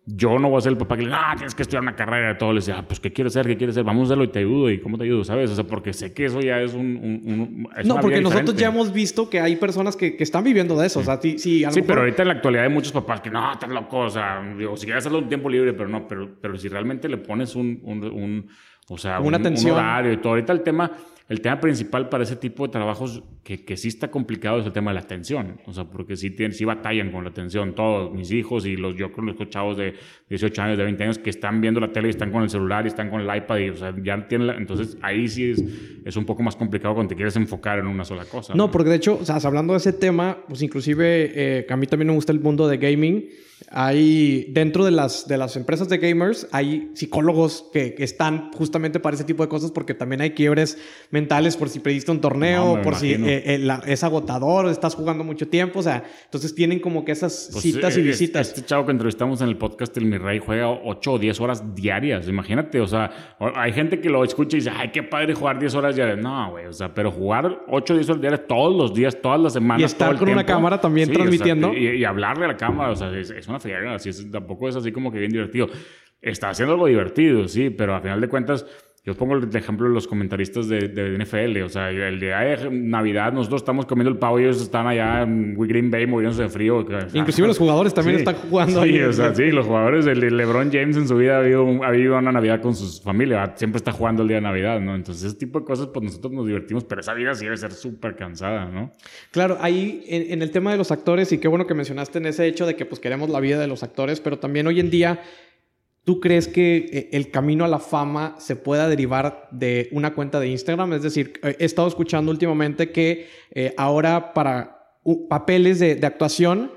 yo no voy a ser el papá que le dice, ah, tienes que estudiar una carrera de todo. Le dice, ah, pues, ¿qué quieres ser? ¿Qué quieres ser? Vamos a hacerlo y te ayudo. ¿Y cómo te ayudo? ¿Sabes? O sea, porque sé que eso ya es un... no, porque nosotros ya hemos visto que hay personas que, que están viviendo de eso. O sea, sí, sí, sí pero ahorita en la actualidad hay muchos papás que, no, estás loco. O sea, digo, si quieres hacerlo un tiempo libre, pero no. Pero, pero si realmente le pones un... un, o sea, una un, atención. un horario y todo. Ahorita el tema el tema principal para ese tipo de trabajos que, que sí está complicado es el tema de la atención. O sea, porque sí, tienen, sí batallan con la atención. Todos mis hijos y los yo conozco chavos de 18 años, de 20 años que están viendo la tele y están con el celular y están con el iPad y, o sea, ya tienen Entonces, ahí sí es, es un poco más complicado cuando te quieres enfocar en una sola cosa. No, porque de hecho, o sea, hablando de ese tema, pues inclusive eh, a mí también me gusta el mundo de gaming hay, dentro de las, de las empresas de gamers, hay psicólogos que, están justamente para ese tipo de cosas porque también hay quiebres mentales por si pediste un torneo, por si eh, eh, es agotador, estás jugando mucho tiempo, o sea, entonces tienen como que esas pues, citas y eh, visitas. Este chavo que entrevistamos en el podcast, el Mi Rey, juega 8 o 10 horas diarias, imagínate, o sea, hay gente que lo escucha y dice, ay, qué padre jugar 10 horas diarias. No, güey, o sea, pero jugar 8 o 10 horas diarias todos los días, todas las semanas. Y estar con una cámara también transmitiendo. y, hablarle a la cámara, o sea, es es una friega, así es, tampoco es así como que bien divertido. Está haciendo algo divertido, sí, pero a final de cuentas yo pongo el ejemplo de los comentaristas de, de NFL, o sea, el de Navidad, nosotros estamos comiendo el pavo y ellos están allá en Green Bay muriéndose de frío. Inclusive los jugadores también están jugando sí, O sea, sí, los jugadores, el LeBron James en su vida ha vivido, ha vivido una Navidad con su familia, siempre está jugando el día de Navidad, ¿no? Entonces, ese tipo de cosas, pues nosotros nos divertimos, pero esa vida sí debe ser súper cansada, ¿no? Claro, ahí en, en el tema de los actores, y qué bueno que mencionaste en ese hecho de que pues queremos la vida de los actores, pero también hoy en día ¿Tú crees que eh, el camino a la fama se pueda derivar de una cuenta de Instagram? Es decir, eh, he estado escuchando últimamente que eh, ahora para papeles de, actuación,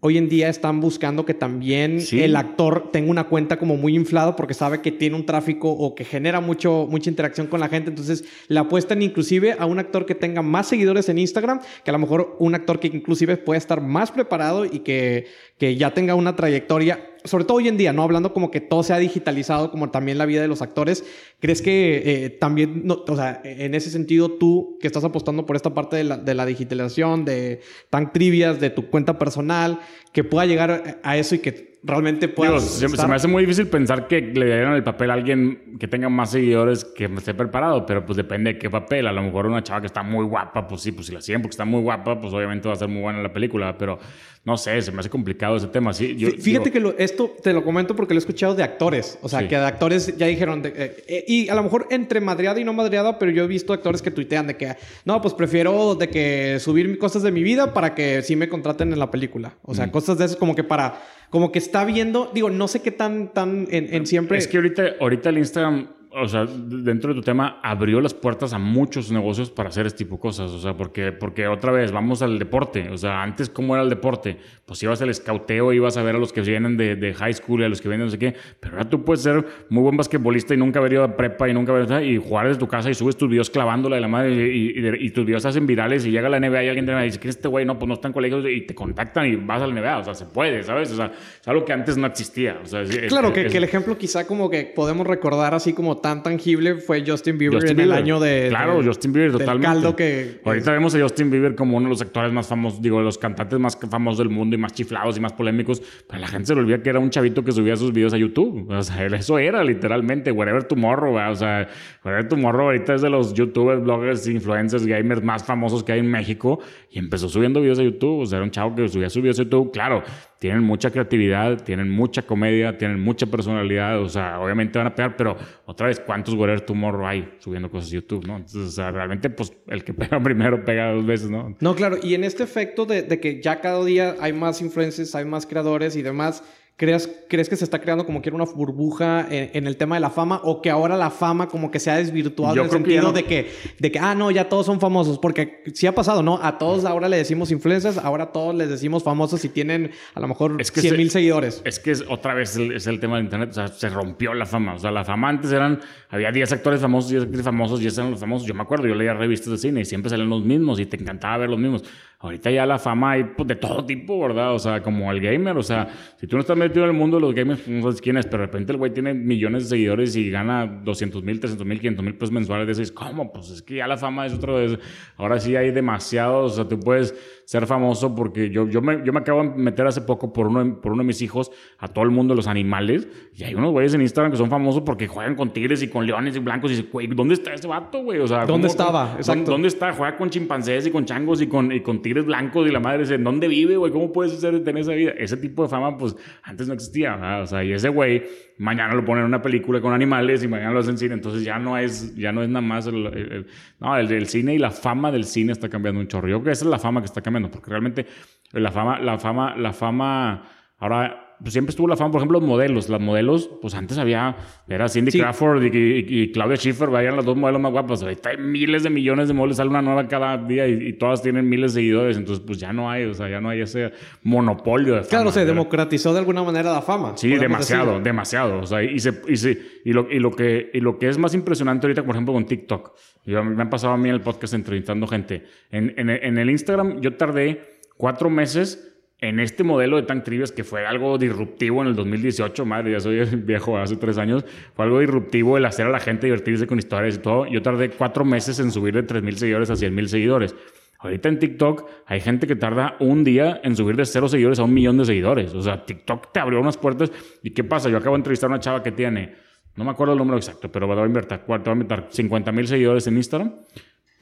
hoy en día están buscando que también el actor tenga una cuenta como muy inflado porque sabe que tiene un tráfico o que genera mucho, mucha interacción con la gente. Entonces le apuestan inclusive a un actor que tenga más seguidores en Instagram, que a lo mejor un actor que inclusive puede estar más preparado y que, que ya tenga una trayectoria sobre todo hoy en día, ¿no? Hablando como que todo se ha digitalizado, como también la vida de los actores, ¿crees que eh, también, no, o sea, en ese sentido, tú que estás apostando por esta parte de la, de la digitalización, de tan trivias, de tu cuenta personal, que pueda llegar a eso y que realmente pueda... se, me hace muy difícil pensar que le dieran el papel a alguien que tenga más seguidores que esté preparado, pero pues depende de qué papel. A lo mejor una chava que está muy guapa, pues sí, pues si la siguen porque está muy guapa, pues obviamente va a ser muy buena la película, pero no sé, se me hace complicado ese tema. Sí, Fíjate que esto te lo comento porque lo he escuchado de actores. O sea, que de actores ya dijeron. Eh, eh, y a lo mejor entre madreada y no madreada, pero yo he visto actores que tuitean de que, no, pues prefiero de que subir cosas de mi vida para que sí me contraten en la película. O sea, cosas de eso como que para. Como que está viendo. Digo, no sé qué tan, tan en, en siempre. Es que ahorita, ahorita el Instagram o sea, dentro de tu tema, abrió las puertas a muchos negocios para hacer este tipo de cosas. O sea, porque, porque otra vez, vamos al deporte. O sea, antes, ¿cómo era el deporte? Pues ibas al escauteo, ibas a ver a los que vienen de, de high school, a los que vienen no sé qué. Pero ahora tú puedes ser muy buen basquetbolista y nunca haber ido a prepa y nunca haber y jugar desde tu casa y subes tus videos clavándola de la madre y, tus videos hacen virales y llega a la NBA y alguien te dice que este güey no, pues no está en colegios y te contactan y vas a la NBA. O sea, se puede, ¿sabes? O sea, es algo que antes no existía. O sea, claro, que, que el ejemplo quizá como que podemos recordar así como tan tangible fue Justin Bieber en el año de. Claro, Justin Bieber, totalmente. caldo que. Ahorita vemos a Justin Bieber como uno de los actores más famosos, digo, de los cantantes más famosos del mundo y más chiflados y más polémicos. Pero la gente se le olvida que era un chavito que subía sus videos a YouTube. O sea, eso era literalmente, Wherever Tomorrow. O sea, Wherever Tomorrow ahorita es de los YouTubers, bloggers, influencers, gamers más famosos que hay en México y empezó subiendo videos a YouTube. O sea, era un chavo que subía sus videos a YouTube. Claro, tienen mucha creatividad, tienen mucha comedia, tienen mucha personalidad, o sea, obviamente van a pegar, pero otra vez, ¿cuántos Whatever Tomorrow hay subiendo cosas a YouTube, no? Entonces, o sea, realmente, pues, el que pega primero pega dos veces, ¿no? No, claro, y en este efecto de, de que ya cada día hay más influencers, hay más creadores y demás, ¿Crees, ¿Crees que se está creando como que una burbuja en, el tema de la fama o que ahora la fama como que se ha desvirtuado en el sentido de, que, de que, ah, no, ya todos son famosos? Porque sí ha pasado, ¿no? A todos ahora le decimos influencers, ahora todos les decimos famosos y tienen a lo mejor es 100 mil seguidores. Es que es, otra vez es el tema del internet, o sea, se rompió la fama. O sea, la fama antes eran, había 10 actores famosos, 10 actores famosos y esos eran los famosos. Yo me acuerdo, yo leía revistas de cine y siempre salían los mismos y te encantaba ver los mismos. Ahorita ya la fama hay pues, de todo tipo, ¿verdad? O sea, como el gamer, o sea, si tú no estás metido en el mundo de los gamers, pues, no sabes quién es, pero de repente el güey tiene millones de seguidores y gana 200 mil, 300 mil, 500 mil pesos mensuales. Dices, ¿cómo? Pues es que ya la fama es otro. de Ahora sí hay demasiados, o sea, tú puedes ser famoso porque yo, yo, me, yo me acabo de meter hace poco por uno, por uno de mis hijos a todo el mundo de los animales y hay unos güeyes en Instagram que son famosos porque juegan con tigres y con leones y blancos y güey, ¿dónde está ese vato, güey? O sea, ¿dónde estaba? Exacto. ¿Dónde está? Juega con chimpancés y con changos y con, y con tigres blancos y la madre dice, ¿dónde vive, güey? ¿Cómo puedes ser, tener esa vida? Ese tipo de fama, pues antes no existía, ¿verdad? O sea, y ese güey mañana lo ponen en una película con animales y mañana lo hacen cine, entonces ya no es, ya no es nada más el, no, el, el, cine y la fama del cine está cambiando un chorro. Yo creo que esa es la fama que está cambiando, porque realmente la fama, la fama, la fama, ahora pues siempre estuvo la fama, por ejemplo, los modelos. Las modelos, pues antes había, era Cindy Crawford y, Claudia Schiffer, vayan las dos modelos más guapas. Ahorita hay miles de millones de modelos, sale una nueva cada día y, todas tienen miles de seguidores. Entonces, pues ya no hay, o sea, ya no hay ese monopolio de fama. Claro, se democratizó de alguna manera la fama. Sí, demasiado, demasiado. O sea, y, se, y, y, lo, y, lo que, y lo que es más impresionante ahorita, por ejemplo, con TikTok. me han pasado a mí en el podcast entrevistando gente. En, en, en el Instagram yo tardé cuatro meses en este modelo de Tank Trivias, que fue algo disruptivo en el 2018, madre, ya soy viejo, hace tres años, fue algo disruptivo el hacer a la gente divertirse con historias y todo. Yo tardé cuatro meses en subir de 3.000 seguidores a 100.000 seguidores. Ahorita en TikTok hay gente que tarda un día en subir de cero seguidores a un millón de seguidores. O sea, TikTok te abrió unas puertas. ¿Y qué pasa? Yo acabo de entrevistar a una chava que tiene, no me acuerdo el número exacto, pero va a invertir, va a invertir 50 mil seguidores en Instagram,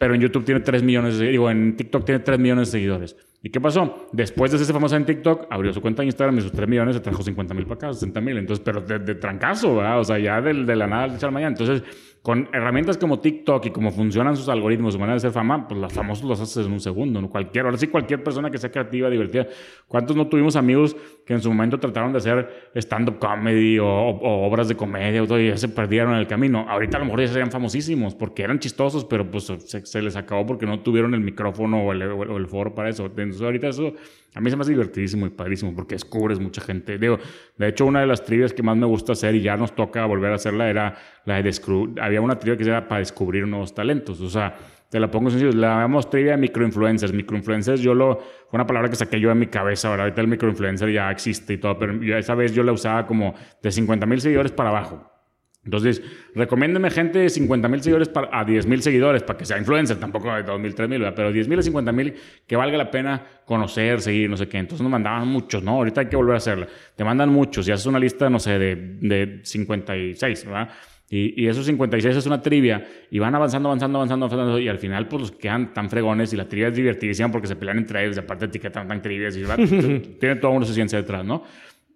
pero en YouTube tiene 3 millones de digo, en TikTok tiene 3 millones de seguidores. ¿Y qué pasó? Después de ese famoso en TikTok, abrió su cuenta en Instagram y sus 3 millones se trajo 50 mil para acá, 60 mil. Entonces, pero de, de, trancazo, ¿verdad? O sea, ya de, de la nada de echar mañana. Entonces, con herramientas como TikTok y cómo funcionan sus algoritmos, su manera de ser fama, pues los famosos los haces en un segundo, ¿no? Cualquier, ahora sí cualquier persona que sea creativa, divertida. ¿Cuántos no tuvimos amigos que en su momento trataron de hacer stand-up comedy o, obras de comedia y ya se perdieron en el camino? Ahorita a lo mejor ya serían famosísimos porque eran chistosos, pero pues se, les acabó porque no tuvieron el micrófono o el, o el foro para eso. Entonces ahorita eso a mí se me hace divertidísimo y padrísimo porque descubres mucha gente. Digo, de hecho, una de las trivias que más me gusta hacer y ya nos toca volver a hacerla era la de. Había una trivia que se para descubrir nuevos talentos. O sea, te la pongo sencillo. La llamamos trivia microinfluencers. Microinfluencers, yo lo. Fue una palabra que saqué yo de mi cabeza. Ahora, ahorita el microinfluencer ya existe y todo, pero esa vez yo la usaba como de 50 mil seguidores para abajo. Entonces, recomiéndeme gente de 50 mil seguidores para, a 10 mil seguidores para que sea influencer, tampoco de 2 mil, 3 mil, pero 10 mil a 50 mil que valga la pena conocer, seguir, no sé qué. Entonces nos mandaban muchos, ¿no? Ahorita hay que volver a hacerla. Te mandan muchos y haces una lista, no sé, de, de 56, ¿verdad? Y, y, esos 56 es una trivia y van avanzando, avanzando, avanzando, avanzando y al final pues los quedan tan fregones y la trivia es divertidísima porque se pelean entre ellos y aparte etiquetan tan trivias y tiene toda una ciencia detrás, ¿no?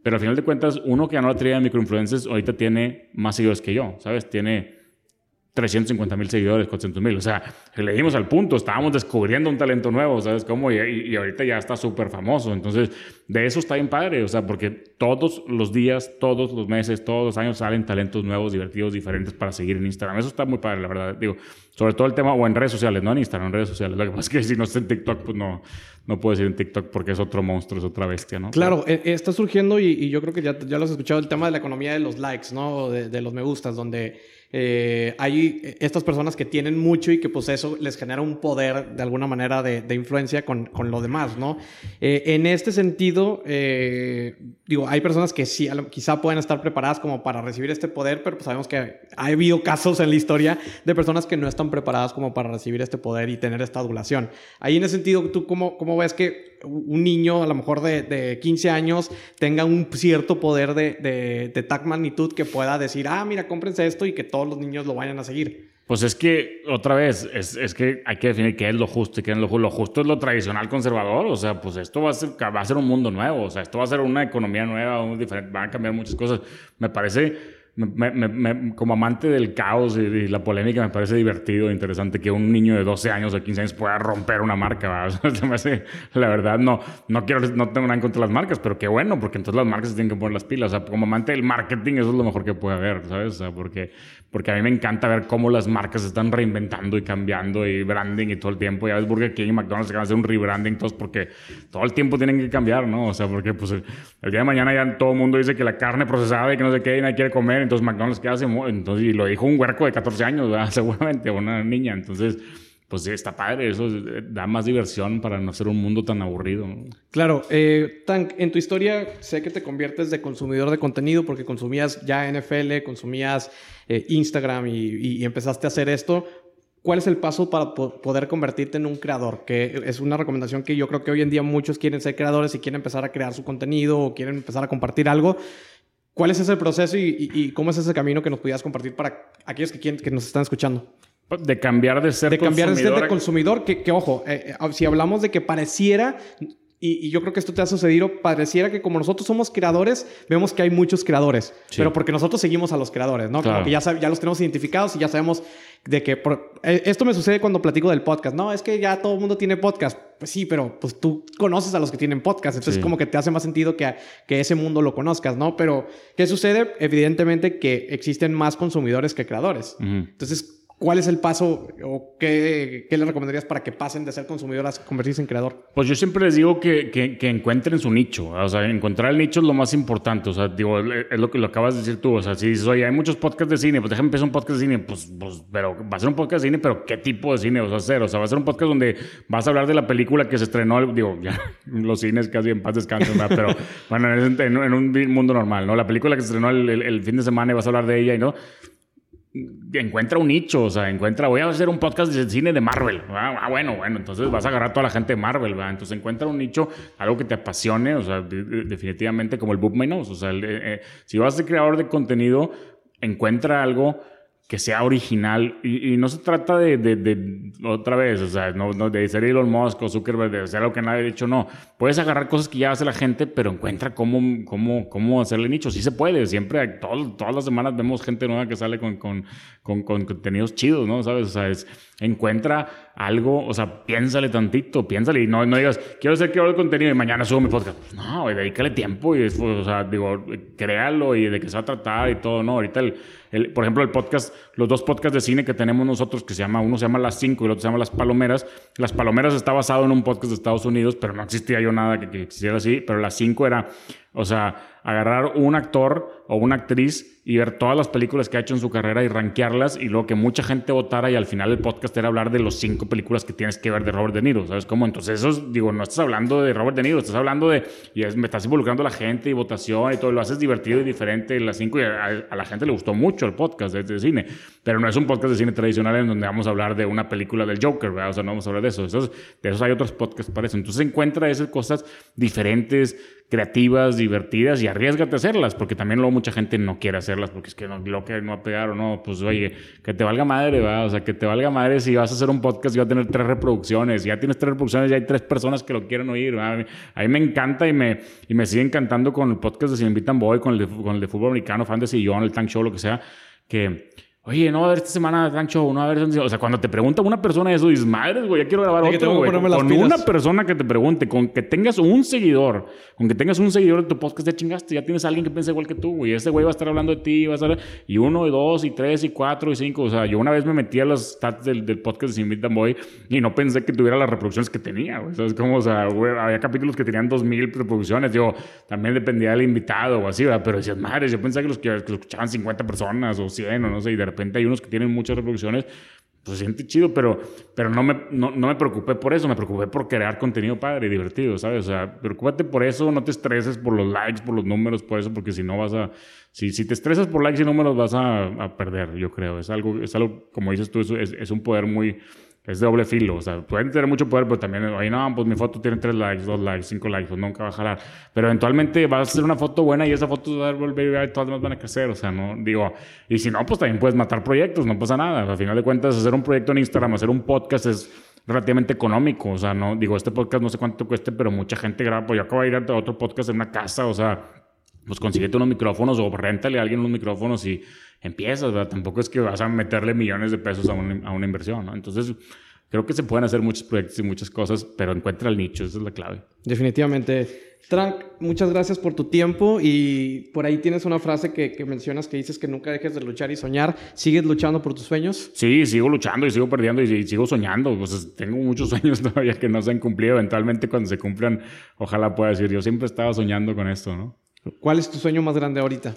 Pero al final de cuentas, uno que ganó la trivia de microinfluencers ahorita tiene más seguidores que yo, ¿sabes? Tiene 350 mil seguidores, 400 mil. O sea, le dimos al punto, estábamos descubriendo un talento nuevo, ¿sabes cómo? Y, y, ahorita ya está súper famoso. Entonces, de eso está bien padre, o sea, porque todos los días, todos los meses, todos los años salen talentos nuevos, divertidos, diferentes para seguir en Instagram. Eso está muy padre, la verdad. Digo, sobre todo el tema, o en redes sociales, no en Instagram, en redes sociales. Lo que pasa es que si no está en TikTok, pues no, no puedes ir en TikTok porque es otro monstruo, es otra bestia, ¿no? Claro, eh, está surgiendo y, yo creo que ya, ya lo has escuchado el tema de la economía de los likes, ¿no? De, de los me gustas, donde eh, hay estas personas que tienen mucho y que pues eso les genera un poder de alguna manera de, influencia con, con, lo demás, ¿no? Eh, en este sentido, eh, digo, hay personas que sí, quizá pueden estar preparadas como para recibir este poder, pero pues sabemos que ha habido casos en la historia de personas que no están preparadas como para recibir este poder y tener esta adulación. Ahí en ese sentido, ¿tú cómo, cómo ves que un niño a lo mejor de, de 15 años tenga un cierto poder de, de, de tal magnitud que pueda decir, ah, mira, cómprense esto y que todos los niños lo vayan a seguir. Pues es que, otra vez, es, es, que hay que definir qué es lo justo y qué es lo justo. Lo justo es lo tradicional conservador. O sea, pues esto va a, ser, va a ser un mundo nuevo. O sea, esto va a ser una economía nueva, un diferente, van a cambiar muchas cosas. Me parece como amante del caos y, la polémica me parece divertido e interesante que un niño de 12 años o 15 años pueda romper una marca. la verdad, no, no, quiero, no tengo nada en contra de las marcas, pero qué bueno, porque entonces las marcas se tienen que poner las pilas. O sea, como amante del marketing, eso es lo mejor que puede haber, ¿sabes? O sea, porque, porque a mí me encanta ver cómo las marcas se están reinventando y cambiando y branding y todo el tiempo. Ya ves Burger King y McDonald's que van a hacer un rebranding, todos porque todo el tiempo tienen que cambiar, ¿no? O sea, porque pues el, día de mañana ya todo el mundo dice que la carne procesada y que no sé qué y nadie quiere comer entonces McDonald's hace, entonces, y lo dijo un huerco de 14 años, seguramente, o una niña, entonces, pues está padre, eso da más diversión para no ser un mundo tan aburrido. Claro, eh, Tank, en tu historia sé que te conviertes de consumidor de contenido porque consumías ya NFL, consumías eh, Instagram y, y empezaste a hacer esto. ¿Cuál es el paso para poder convertirte en un creador? Que es una recomendación que yo creo que hoy en día muchos quieren ser creadores y quieren empezar a crear su contenido o quieren empezar a compartir algo. ¿Cuál es ese proceso y, cómo es ese camino que nos pudieras compartir para aquellos que, quieren, que nos están escuchando? De cambiar de ser de cambiar de ser de consumidor, que, ojo, eh, eh, si hablamos de que pareciera, y, yo creo que esto te ha sucedido, pareciera que como nosotros somos creadores, vemos que hay muchos creadores, pero porque nosotros seguimos a los creadores, ¿no? Como que ya, ya los tenemos identificados y ya sabemos de que eh, esto me sucede cuando platico del podcast. No, es que ya todo el mundo tiene podcast. Pues sí, pero pues tú conoces a los que tienen podcast. Entonces como que te hace más sentido que, que ese mundo lo conozcas, ¿no? Pero ¿qué sucede? Evidentemente que existen más consumidores que creadores. Entonces, ¿Cuál es el paso o qué, qué, le recomendarías para que pasen de ser consumidor a convertirse en creador? Pues yo siempre les digo que, que, que, encuentren su nicho. O sea, encontrar el nicho es lo más importante. O sea, digo, es lo que lo acabas de decir tú. O sea, si dices, oye, hay muchos podcasts de cine, pues déjame empezar un podcast de cine. Pues, pues, pero va a ser un podcast de cine, pero ¿qué tipo de cine vas a hacer? O sea, va a ser un podcast donde vas a hablar de la película que se estrenó, digo, ya, los cines casi en paz descansan, pero bueno, en, en, un mundo normal, ¿no? La película que se estrenó el, el, el fin de semana y vas a hablar de ella y no encuentra un nicho, o sea, encuentra, voy a hacer un podcast de cine de Marvel. Ah, ah bueno, bueno, entonces vas a agarrar a toda la gente de Marvel, ¿verdad? Entonces encuentra un nicho, algo que te apasione, o sea, definitivamente como el Book My o sea, eh, si vas a ser creador de contenido, encuentra algo que sea original y, no se trata de, de, otra vez, o sea, no, de ser Elon Musk o Zuckerberg, de hacer algo que nadie ha dicho, no. Puedes agarrar cosas que ya hace la gente, pero encuentra cómo, cómo, cómo hacerle nicho. Sí se puede, siempre, todas las semanas vemos gente nueva que sale con, con, con, con contenidos chidos, ¿no? ¿Sabes? O sea, es, encuentra algo, o sea, piénsale tantito, piénsale y no, no digas, quiero ser creador de contenido y mañana subo mi podcast. No, dedícale tiempo y, después, o sea, digo, créalo y de qué se va a tratar y todo, ¿no? Ahorita, el, por ejemplo, el podcast, los dos podcasts de cine que tenemos nosotros, que se llama, uno se llama Las Cinco y el otro se llama Las Palomeras. Las Palomeras está basado en un podcast de Estados Unidos, pero no existía yo nada que, que existiera así, pero Las Cinco era, o sea, agarrar un actor o una actriz y ver todas las películas que ha hecho en su carrera y rankearlas y luego que mucha gente votara y al final el podcast era hablar de los cinco películas que tienes que ver de Robert De Niro, ¿sabes cómo? Entonces eso, digo, no estás hablando de Robert De Niro, estás hablando de, y es, me estás involucrando a la gente y votación y todo, lo haces divertido y diferente, las cinco, y a, la gente le gustó mucho el podcast de, cine, pero no es un podcast de cine tradicional en donde vamos a hablar de una película del Joker, ¿verdad? O sea, no vamos a hablar de eso, de esos hay otros podcasts para eso, entonces encuentra esas cosas diferentes, creativas, divertidas y arriesgate a hacerlas, porque también luego mucha gente no quiere hacerlas porque es que no, lo que no va a pegar o no, pues oye, que te valga madre, ¿verdad? O sea, que te valga madre si vas a hacer un podcast y va a tener tres reproducciones, ya tienes tres reproducciones, ya hay tres personas que lo quieren oír, ¿verdad? A mí me encanta y me, y me sigue encantando con el podcast de Si me invitan voy, con el de, con el de fútbol americano, fan de sillón, el tank show, lo que sea, que Oye, no, a ver esta semana gran show, no, a ver, o sea, cuando te pregunta una persona eso, dices, madres, güey, ya quiero grabar otro, güey. Con una persona que te pregunte, con que tengas un seguidor, con que tengas un seguidor de tu podcast, ya chingaste, ya tienes a alguien que piensa igual que tú, güey. Ese güey va a estar hablando de ti, va a estar, y uno, y dos, y tres, y cuatro, y cinco. O sea, yo una vez me metí a los stats del, del podcast de Sin Boy y no pensé que tuviera las reproducciones que tenía, güey. ¿Sabes cómo? O sea, güey, había capítulos que tenían dos mil reproducciones. Digo, también dependía del invitado o así, ¿verdad? Pero decías, madres, yo pensé que los que, que escuchaban 50 personas o 100 o no sé, y de repente hay unos que tienen muchas reproducciones, pues se siente chido, pero, pero no, me, no, no, me preocupé por eso, me preocupé por crear contenido padre y divertido, ¿sabes? O sea, preocúpate por eso, no te estreses por los likes, por los números, por eso, porque si no vas a... Si, si te estresas por likes y números vas a, a perder, yo creo. Es algo, es algo como dices tú, es, es un poder muy es de doble filo. O sea, pueden tener mucho poder, pero también, ahí no, pues mi foto tiene tres likes, dos likes, cinco likes, pues nunca va a jalar. Pero eventualmente vas a hacer una foto buena y esa foto va a volver a todas las van a crecer. O sea, no, digo, y si no, pues también puedes matar proyectos, no pasa nada. Al final de cuentas, hacer un proyecto en Instagram, hacer un podcast es relativamente económico. O sea, no, digo, este podcast no sé cuánto cueste, pero mucha gente graba, pues yo acabo de ir a otro podcast en una casa, o sea pues consíguete unos micrófonos o réntale a alguien unos micrófonos y empiezas, ¿verdad? Tampoco es que vas a meterle millones de pesos a, a una inversión, ¿no? Entonces, creo que se pueden hacer muchos proyectos y muchas cosas, pero encuentra el nicho, esa es la clave. Definitivamente. Trank, muchas gracias por tu tiempo y por ahí tienes una frase que, que, mencionas que dices que nunca dejes de luchar y soñar. ¿Sigues luchando por tus sueños? Sí, sigo luchando y sigo perdiendo y, sigo soñando. Pues tengo muchos sueños todavía que no se han cumplido. Eventualmente cuando se cumplan, ojalá pueda decir, yo siempre estaba soñando con esto, ¿no? ¿Cuál es tu sueño más grande ahorita?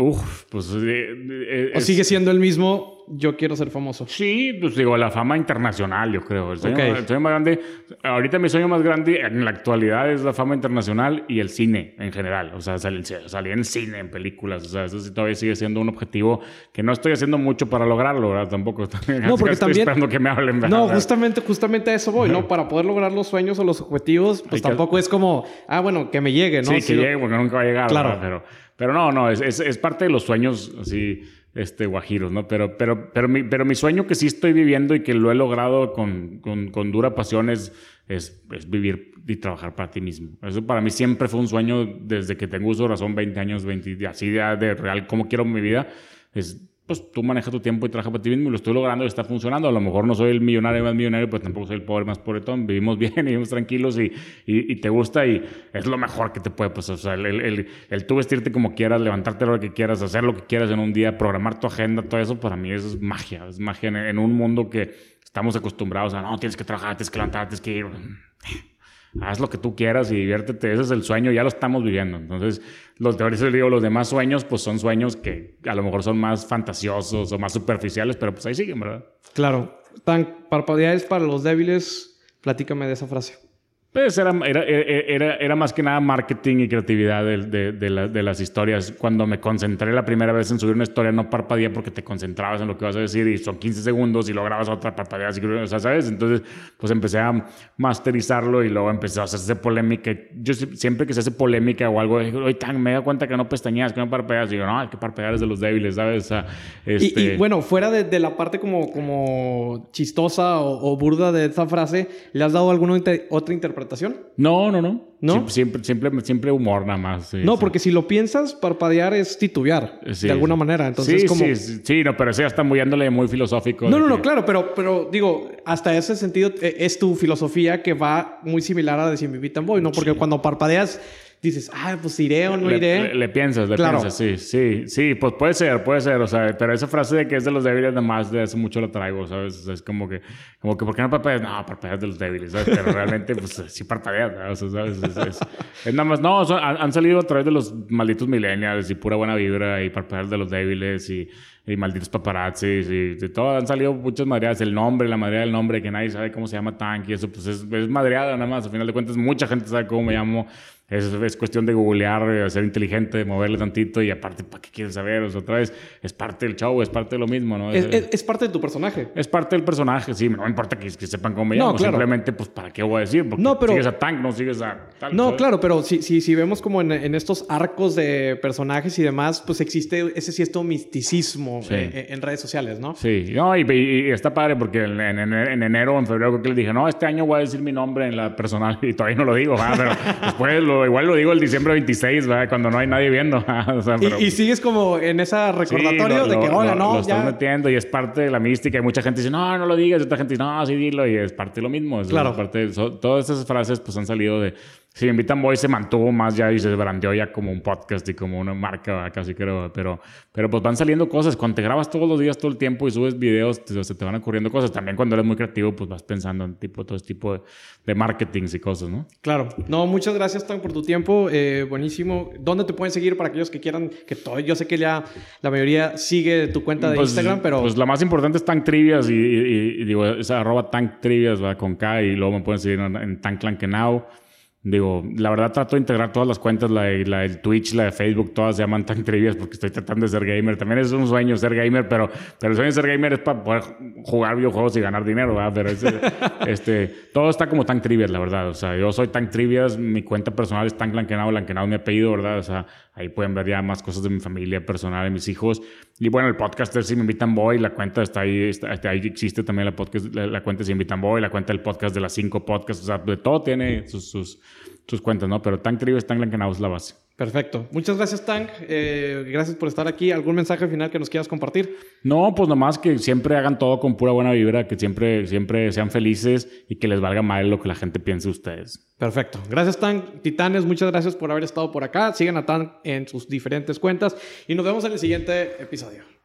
Uf, pues... Eh, eh, ¿O sigue siendo el mismo, yo quiero ser famoso? Sí, pues digo, la fama internacional, yo creo. El sueño, más grande... Ahorita mi sueño más grande en la actualidad es la fama internacional y el cine en general. O sea, salir, salir en cine, en películas. O sea, eso sí todavía sigue siendo un objetivo que no estoy haciendo mucho para lograrlo, ¿verdad? Tampoco. No, porque estoy también... esperando que me hablen. No, justamente, justamente a eso voy, ¿no? Para poder lograr los sueños o los objetivos, pues tampoco es como, ah, bueno, que me llegue, ¿no? Sí, que llegue porque nunca va a llegar. Claro. Pero... Pero no, no, es, es, es, parte de los sueños así, este, guajiros, ¿no? Pero, pero, pero, mi, pero mi sueño que sí estoy viviendo y que lo he logrado con, con, con dura pasión es, es, vivir y trabajar para ti mismo. Eso para mí siempre fue un sueño desde que tengo uso de razón, 20 años, 20, así de, de real, cómo quiero mi vida. Es pues tú manejas tu tiempo y trabajas para ti mismo y lo estoy logrando y está funcionando. A lo mejor no soy el millonario más millonario, pues tampoco soy el pobre más pobretón. Vivimos bien y vivimos tranquilos y, y, te gusta y es lo mejor que te puede pasar. O sea, el, el, el, tú vestirte como quieras, levantarte lo que quieras, hacer lo que quieras en un día, programar tu agenda, todo eso para mí es magia. Es magia en, en un mundo que estamos acostumbrados a, no, tienes que trabajar, tienes que levantarte, tienes que ir haz lo que tú quieras y diviértete, ese es el sueño, ya lo estamos viviendo. Entonces, los teóricos digo, los demás sueños, pues son sueños que a lo mejor son más fantasiosos o más superficiales, pero pues ahí siguen, ¿verdad? Claro. Tan parpadeáis para los débiles, platícame de esa frase. Pues era, era, era, era, más que nada marketing y creatividad de, de, de, las historias. Cuando me concentré la primera vez en subir una historia, no parpadeé porque te concentrabas en lo que vas a decir y son 15 segundos y lo grabas otra parpadea, o sea, ¿sabes? Entonces, pues empecé a masterizarlo y luego empezó a hacerse polémica. Yo siempre que se hace polémica o algo, oye, tan, me da cuenta que no pestañeas, que no parpadeas. Y digo, no, hay que parpadear es de los débiles, ¿sabes? O sea, este... y, bueno, fuera de, la parte como, como chistosa o, burda de esa frase, ¿le has dado alguna otra interpretación? No, no, no. ¿No? Siempre, siempre, siempre humor nada más. no, porque si lo piensas, parpadear es titubear de alguna manera. Entonces, sí, como... sí, sí, no, pero sí, ya está muy muy filosófico. No, no, no, claro, pero, pero digo, hasta ese sentido eh, es tu filosofía que va muy similar a de Sin Boy, ¿no? Porque cuando parpadeas dices, ah, pues iré o no iré. Le, piensas, le piensas, sí, sí, sí, pues puede ser, puede ser, o sea, pero esa frase de que es de los débiles, nada más de hace mucho lo traigo, ¿sabes? es como que, como que, ¿por qué no parpadeas? No, parpadeas de los débiles, ¿sabes? Pero realmente, pues sí parpadeas, ¿sabes? O sea, ¿sabes? Es, nada más, no, han, salido a través de los malditos millennials y pura buena vibra y parpadear de los débiles y y malditos paparazzi y de todo. Han salido muchas madreadas. El nombre, la madreada del nombre, que nadie sabe cómo se llama Tank y eso, pues es, es madreada nada más. A final de cuentas, mucha gente sabe cómo me llamo. Es, es, cuestión de googlear, ser inteligente, moverle tantito y aparte, ¿para qué quieres saber? O sea, otra vez, es parte del show, es parte de lo mismo, ¿no? Es, es, parte de tu personaje. Es parte del personaje, sí. No importa que, que sepan cómo me llamo. Simplemente, pues, ¿para qué voy a decir? Porque no, pero, sigues a Tank, no sigues a tal. No, claro, pero si, si, si vemos como en, en, estos arcos de personajes y demás, pues existe ese cierto misticismo eh, eh, en, redes sociales, ¿no? Sí, no, y, está padre porque en, en, enero o en febrero creo que le dije, no, este año voy a decir mi nombre en la personal y todavía no lo digo, pero después lo igual lo digo el diciembre 26, ¿verdad? Cuando no hay nadie viendo. y, sigues como en esa recordatorio de que, hola, no, lo ya... estoy metiendo y es parte de la mística. Y mucha gente dice, no, no lo digas. Y otra gente dice, no, sí, dilo. Y es parte de lo mismo. Es claro. Parte todas esas frases pues han salido de, si me invitan Boy se mantuvo más ya y se brandeó ya como un podcast y como una marca casi creo, pero, pero pues van saliendo cosas. Cuando te grabas todos los días, todo el tiempo y subes videos, te, se te van ocurriendo cosas. También cuando eres muy creativo, pues vas pensando en tipo, todo este tipo de, de marketing y cosas, ¿no? Claro. No, muchas gracias, Tan, por tu tiempo. Eh, buenísimo. ¿Dónde te pueden seguir para aquellos que quieran? Que todo, yo sé que ya la mayoría sigue tu cuenta de pues, Instagram, pero... Pues la más importante es Tank Trivias y, y, digo, es arroba Tank Trivias, con K y luego me pueden seguir en, en Tank Lankenau. Digo, la verdad trato de integrar todas las cuentas, la, la de Twitch, la de Facebook, todas se llaman tan trivias porque estoy tratando de ser gamer. También es un sueño ser gamer, pero, pero el sueño de ser gamer es para poder jugar videojuegos y ganar dinero, ¿verdad? Pero este, todo está como tan trivias, la verdad. O sea, yo soy tan trivias, mi cuenta personal es tan Lankenau es mi apellido, ¿verdad? O sea, ahí pueden ver ya más cosas de mi familia personal, de mis hijos. Y bueno, el podcast es Si Me Invitan Boy, la cuenta está ahí, está, ahí existe también la, podcast, la, cuenta Si Me Invitan Boy, la cuenta del podcast de las cinco podcasts, o sea, de todo tiene sus, sus, cuentas, ¿no? Pero Tank Trio es Tank es la base. Perfecto. Muchas gracias, Tank. Eh, gracias por estar aquí. ¿Algún mensaje final que nos quieras compartir? No, pues nomás que siempre hagan todo con pura buena vibra, que siempre, siempre sean felices y que les valga mal lo que la gente piense de ustedes. Perfecto. Gracias, Tank. Titanes, muchas gracias por haber estado por acá. Sigan a Tank en sus diferentes cuentas y nos vemos en el siguiente episodio.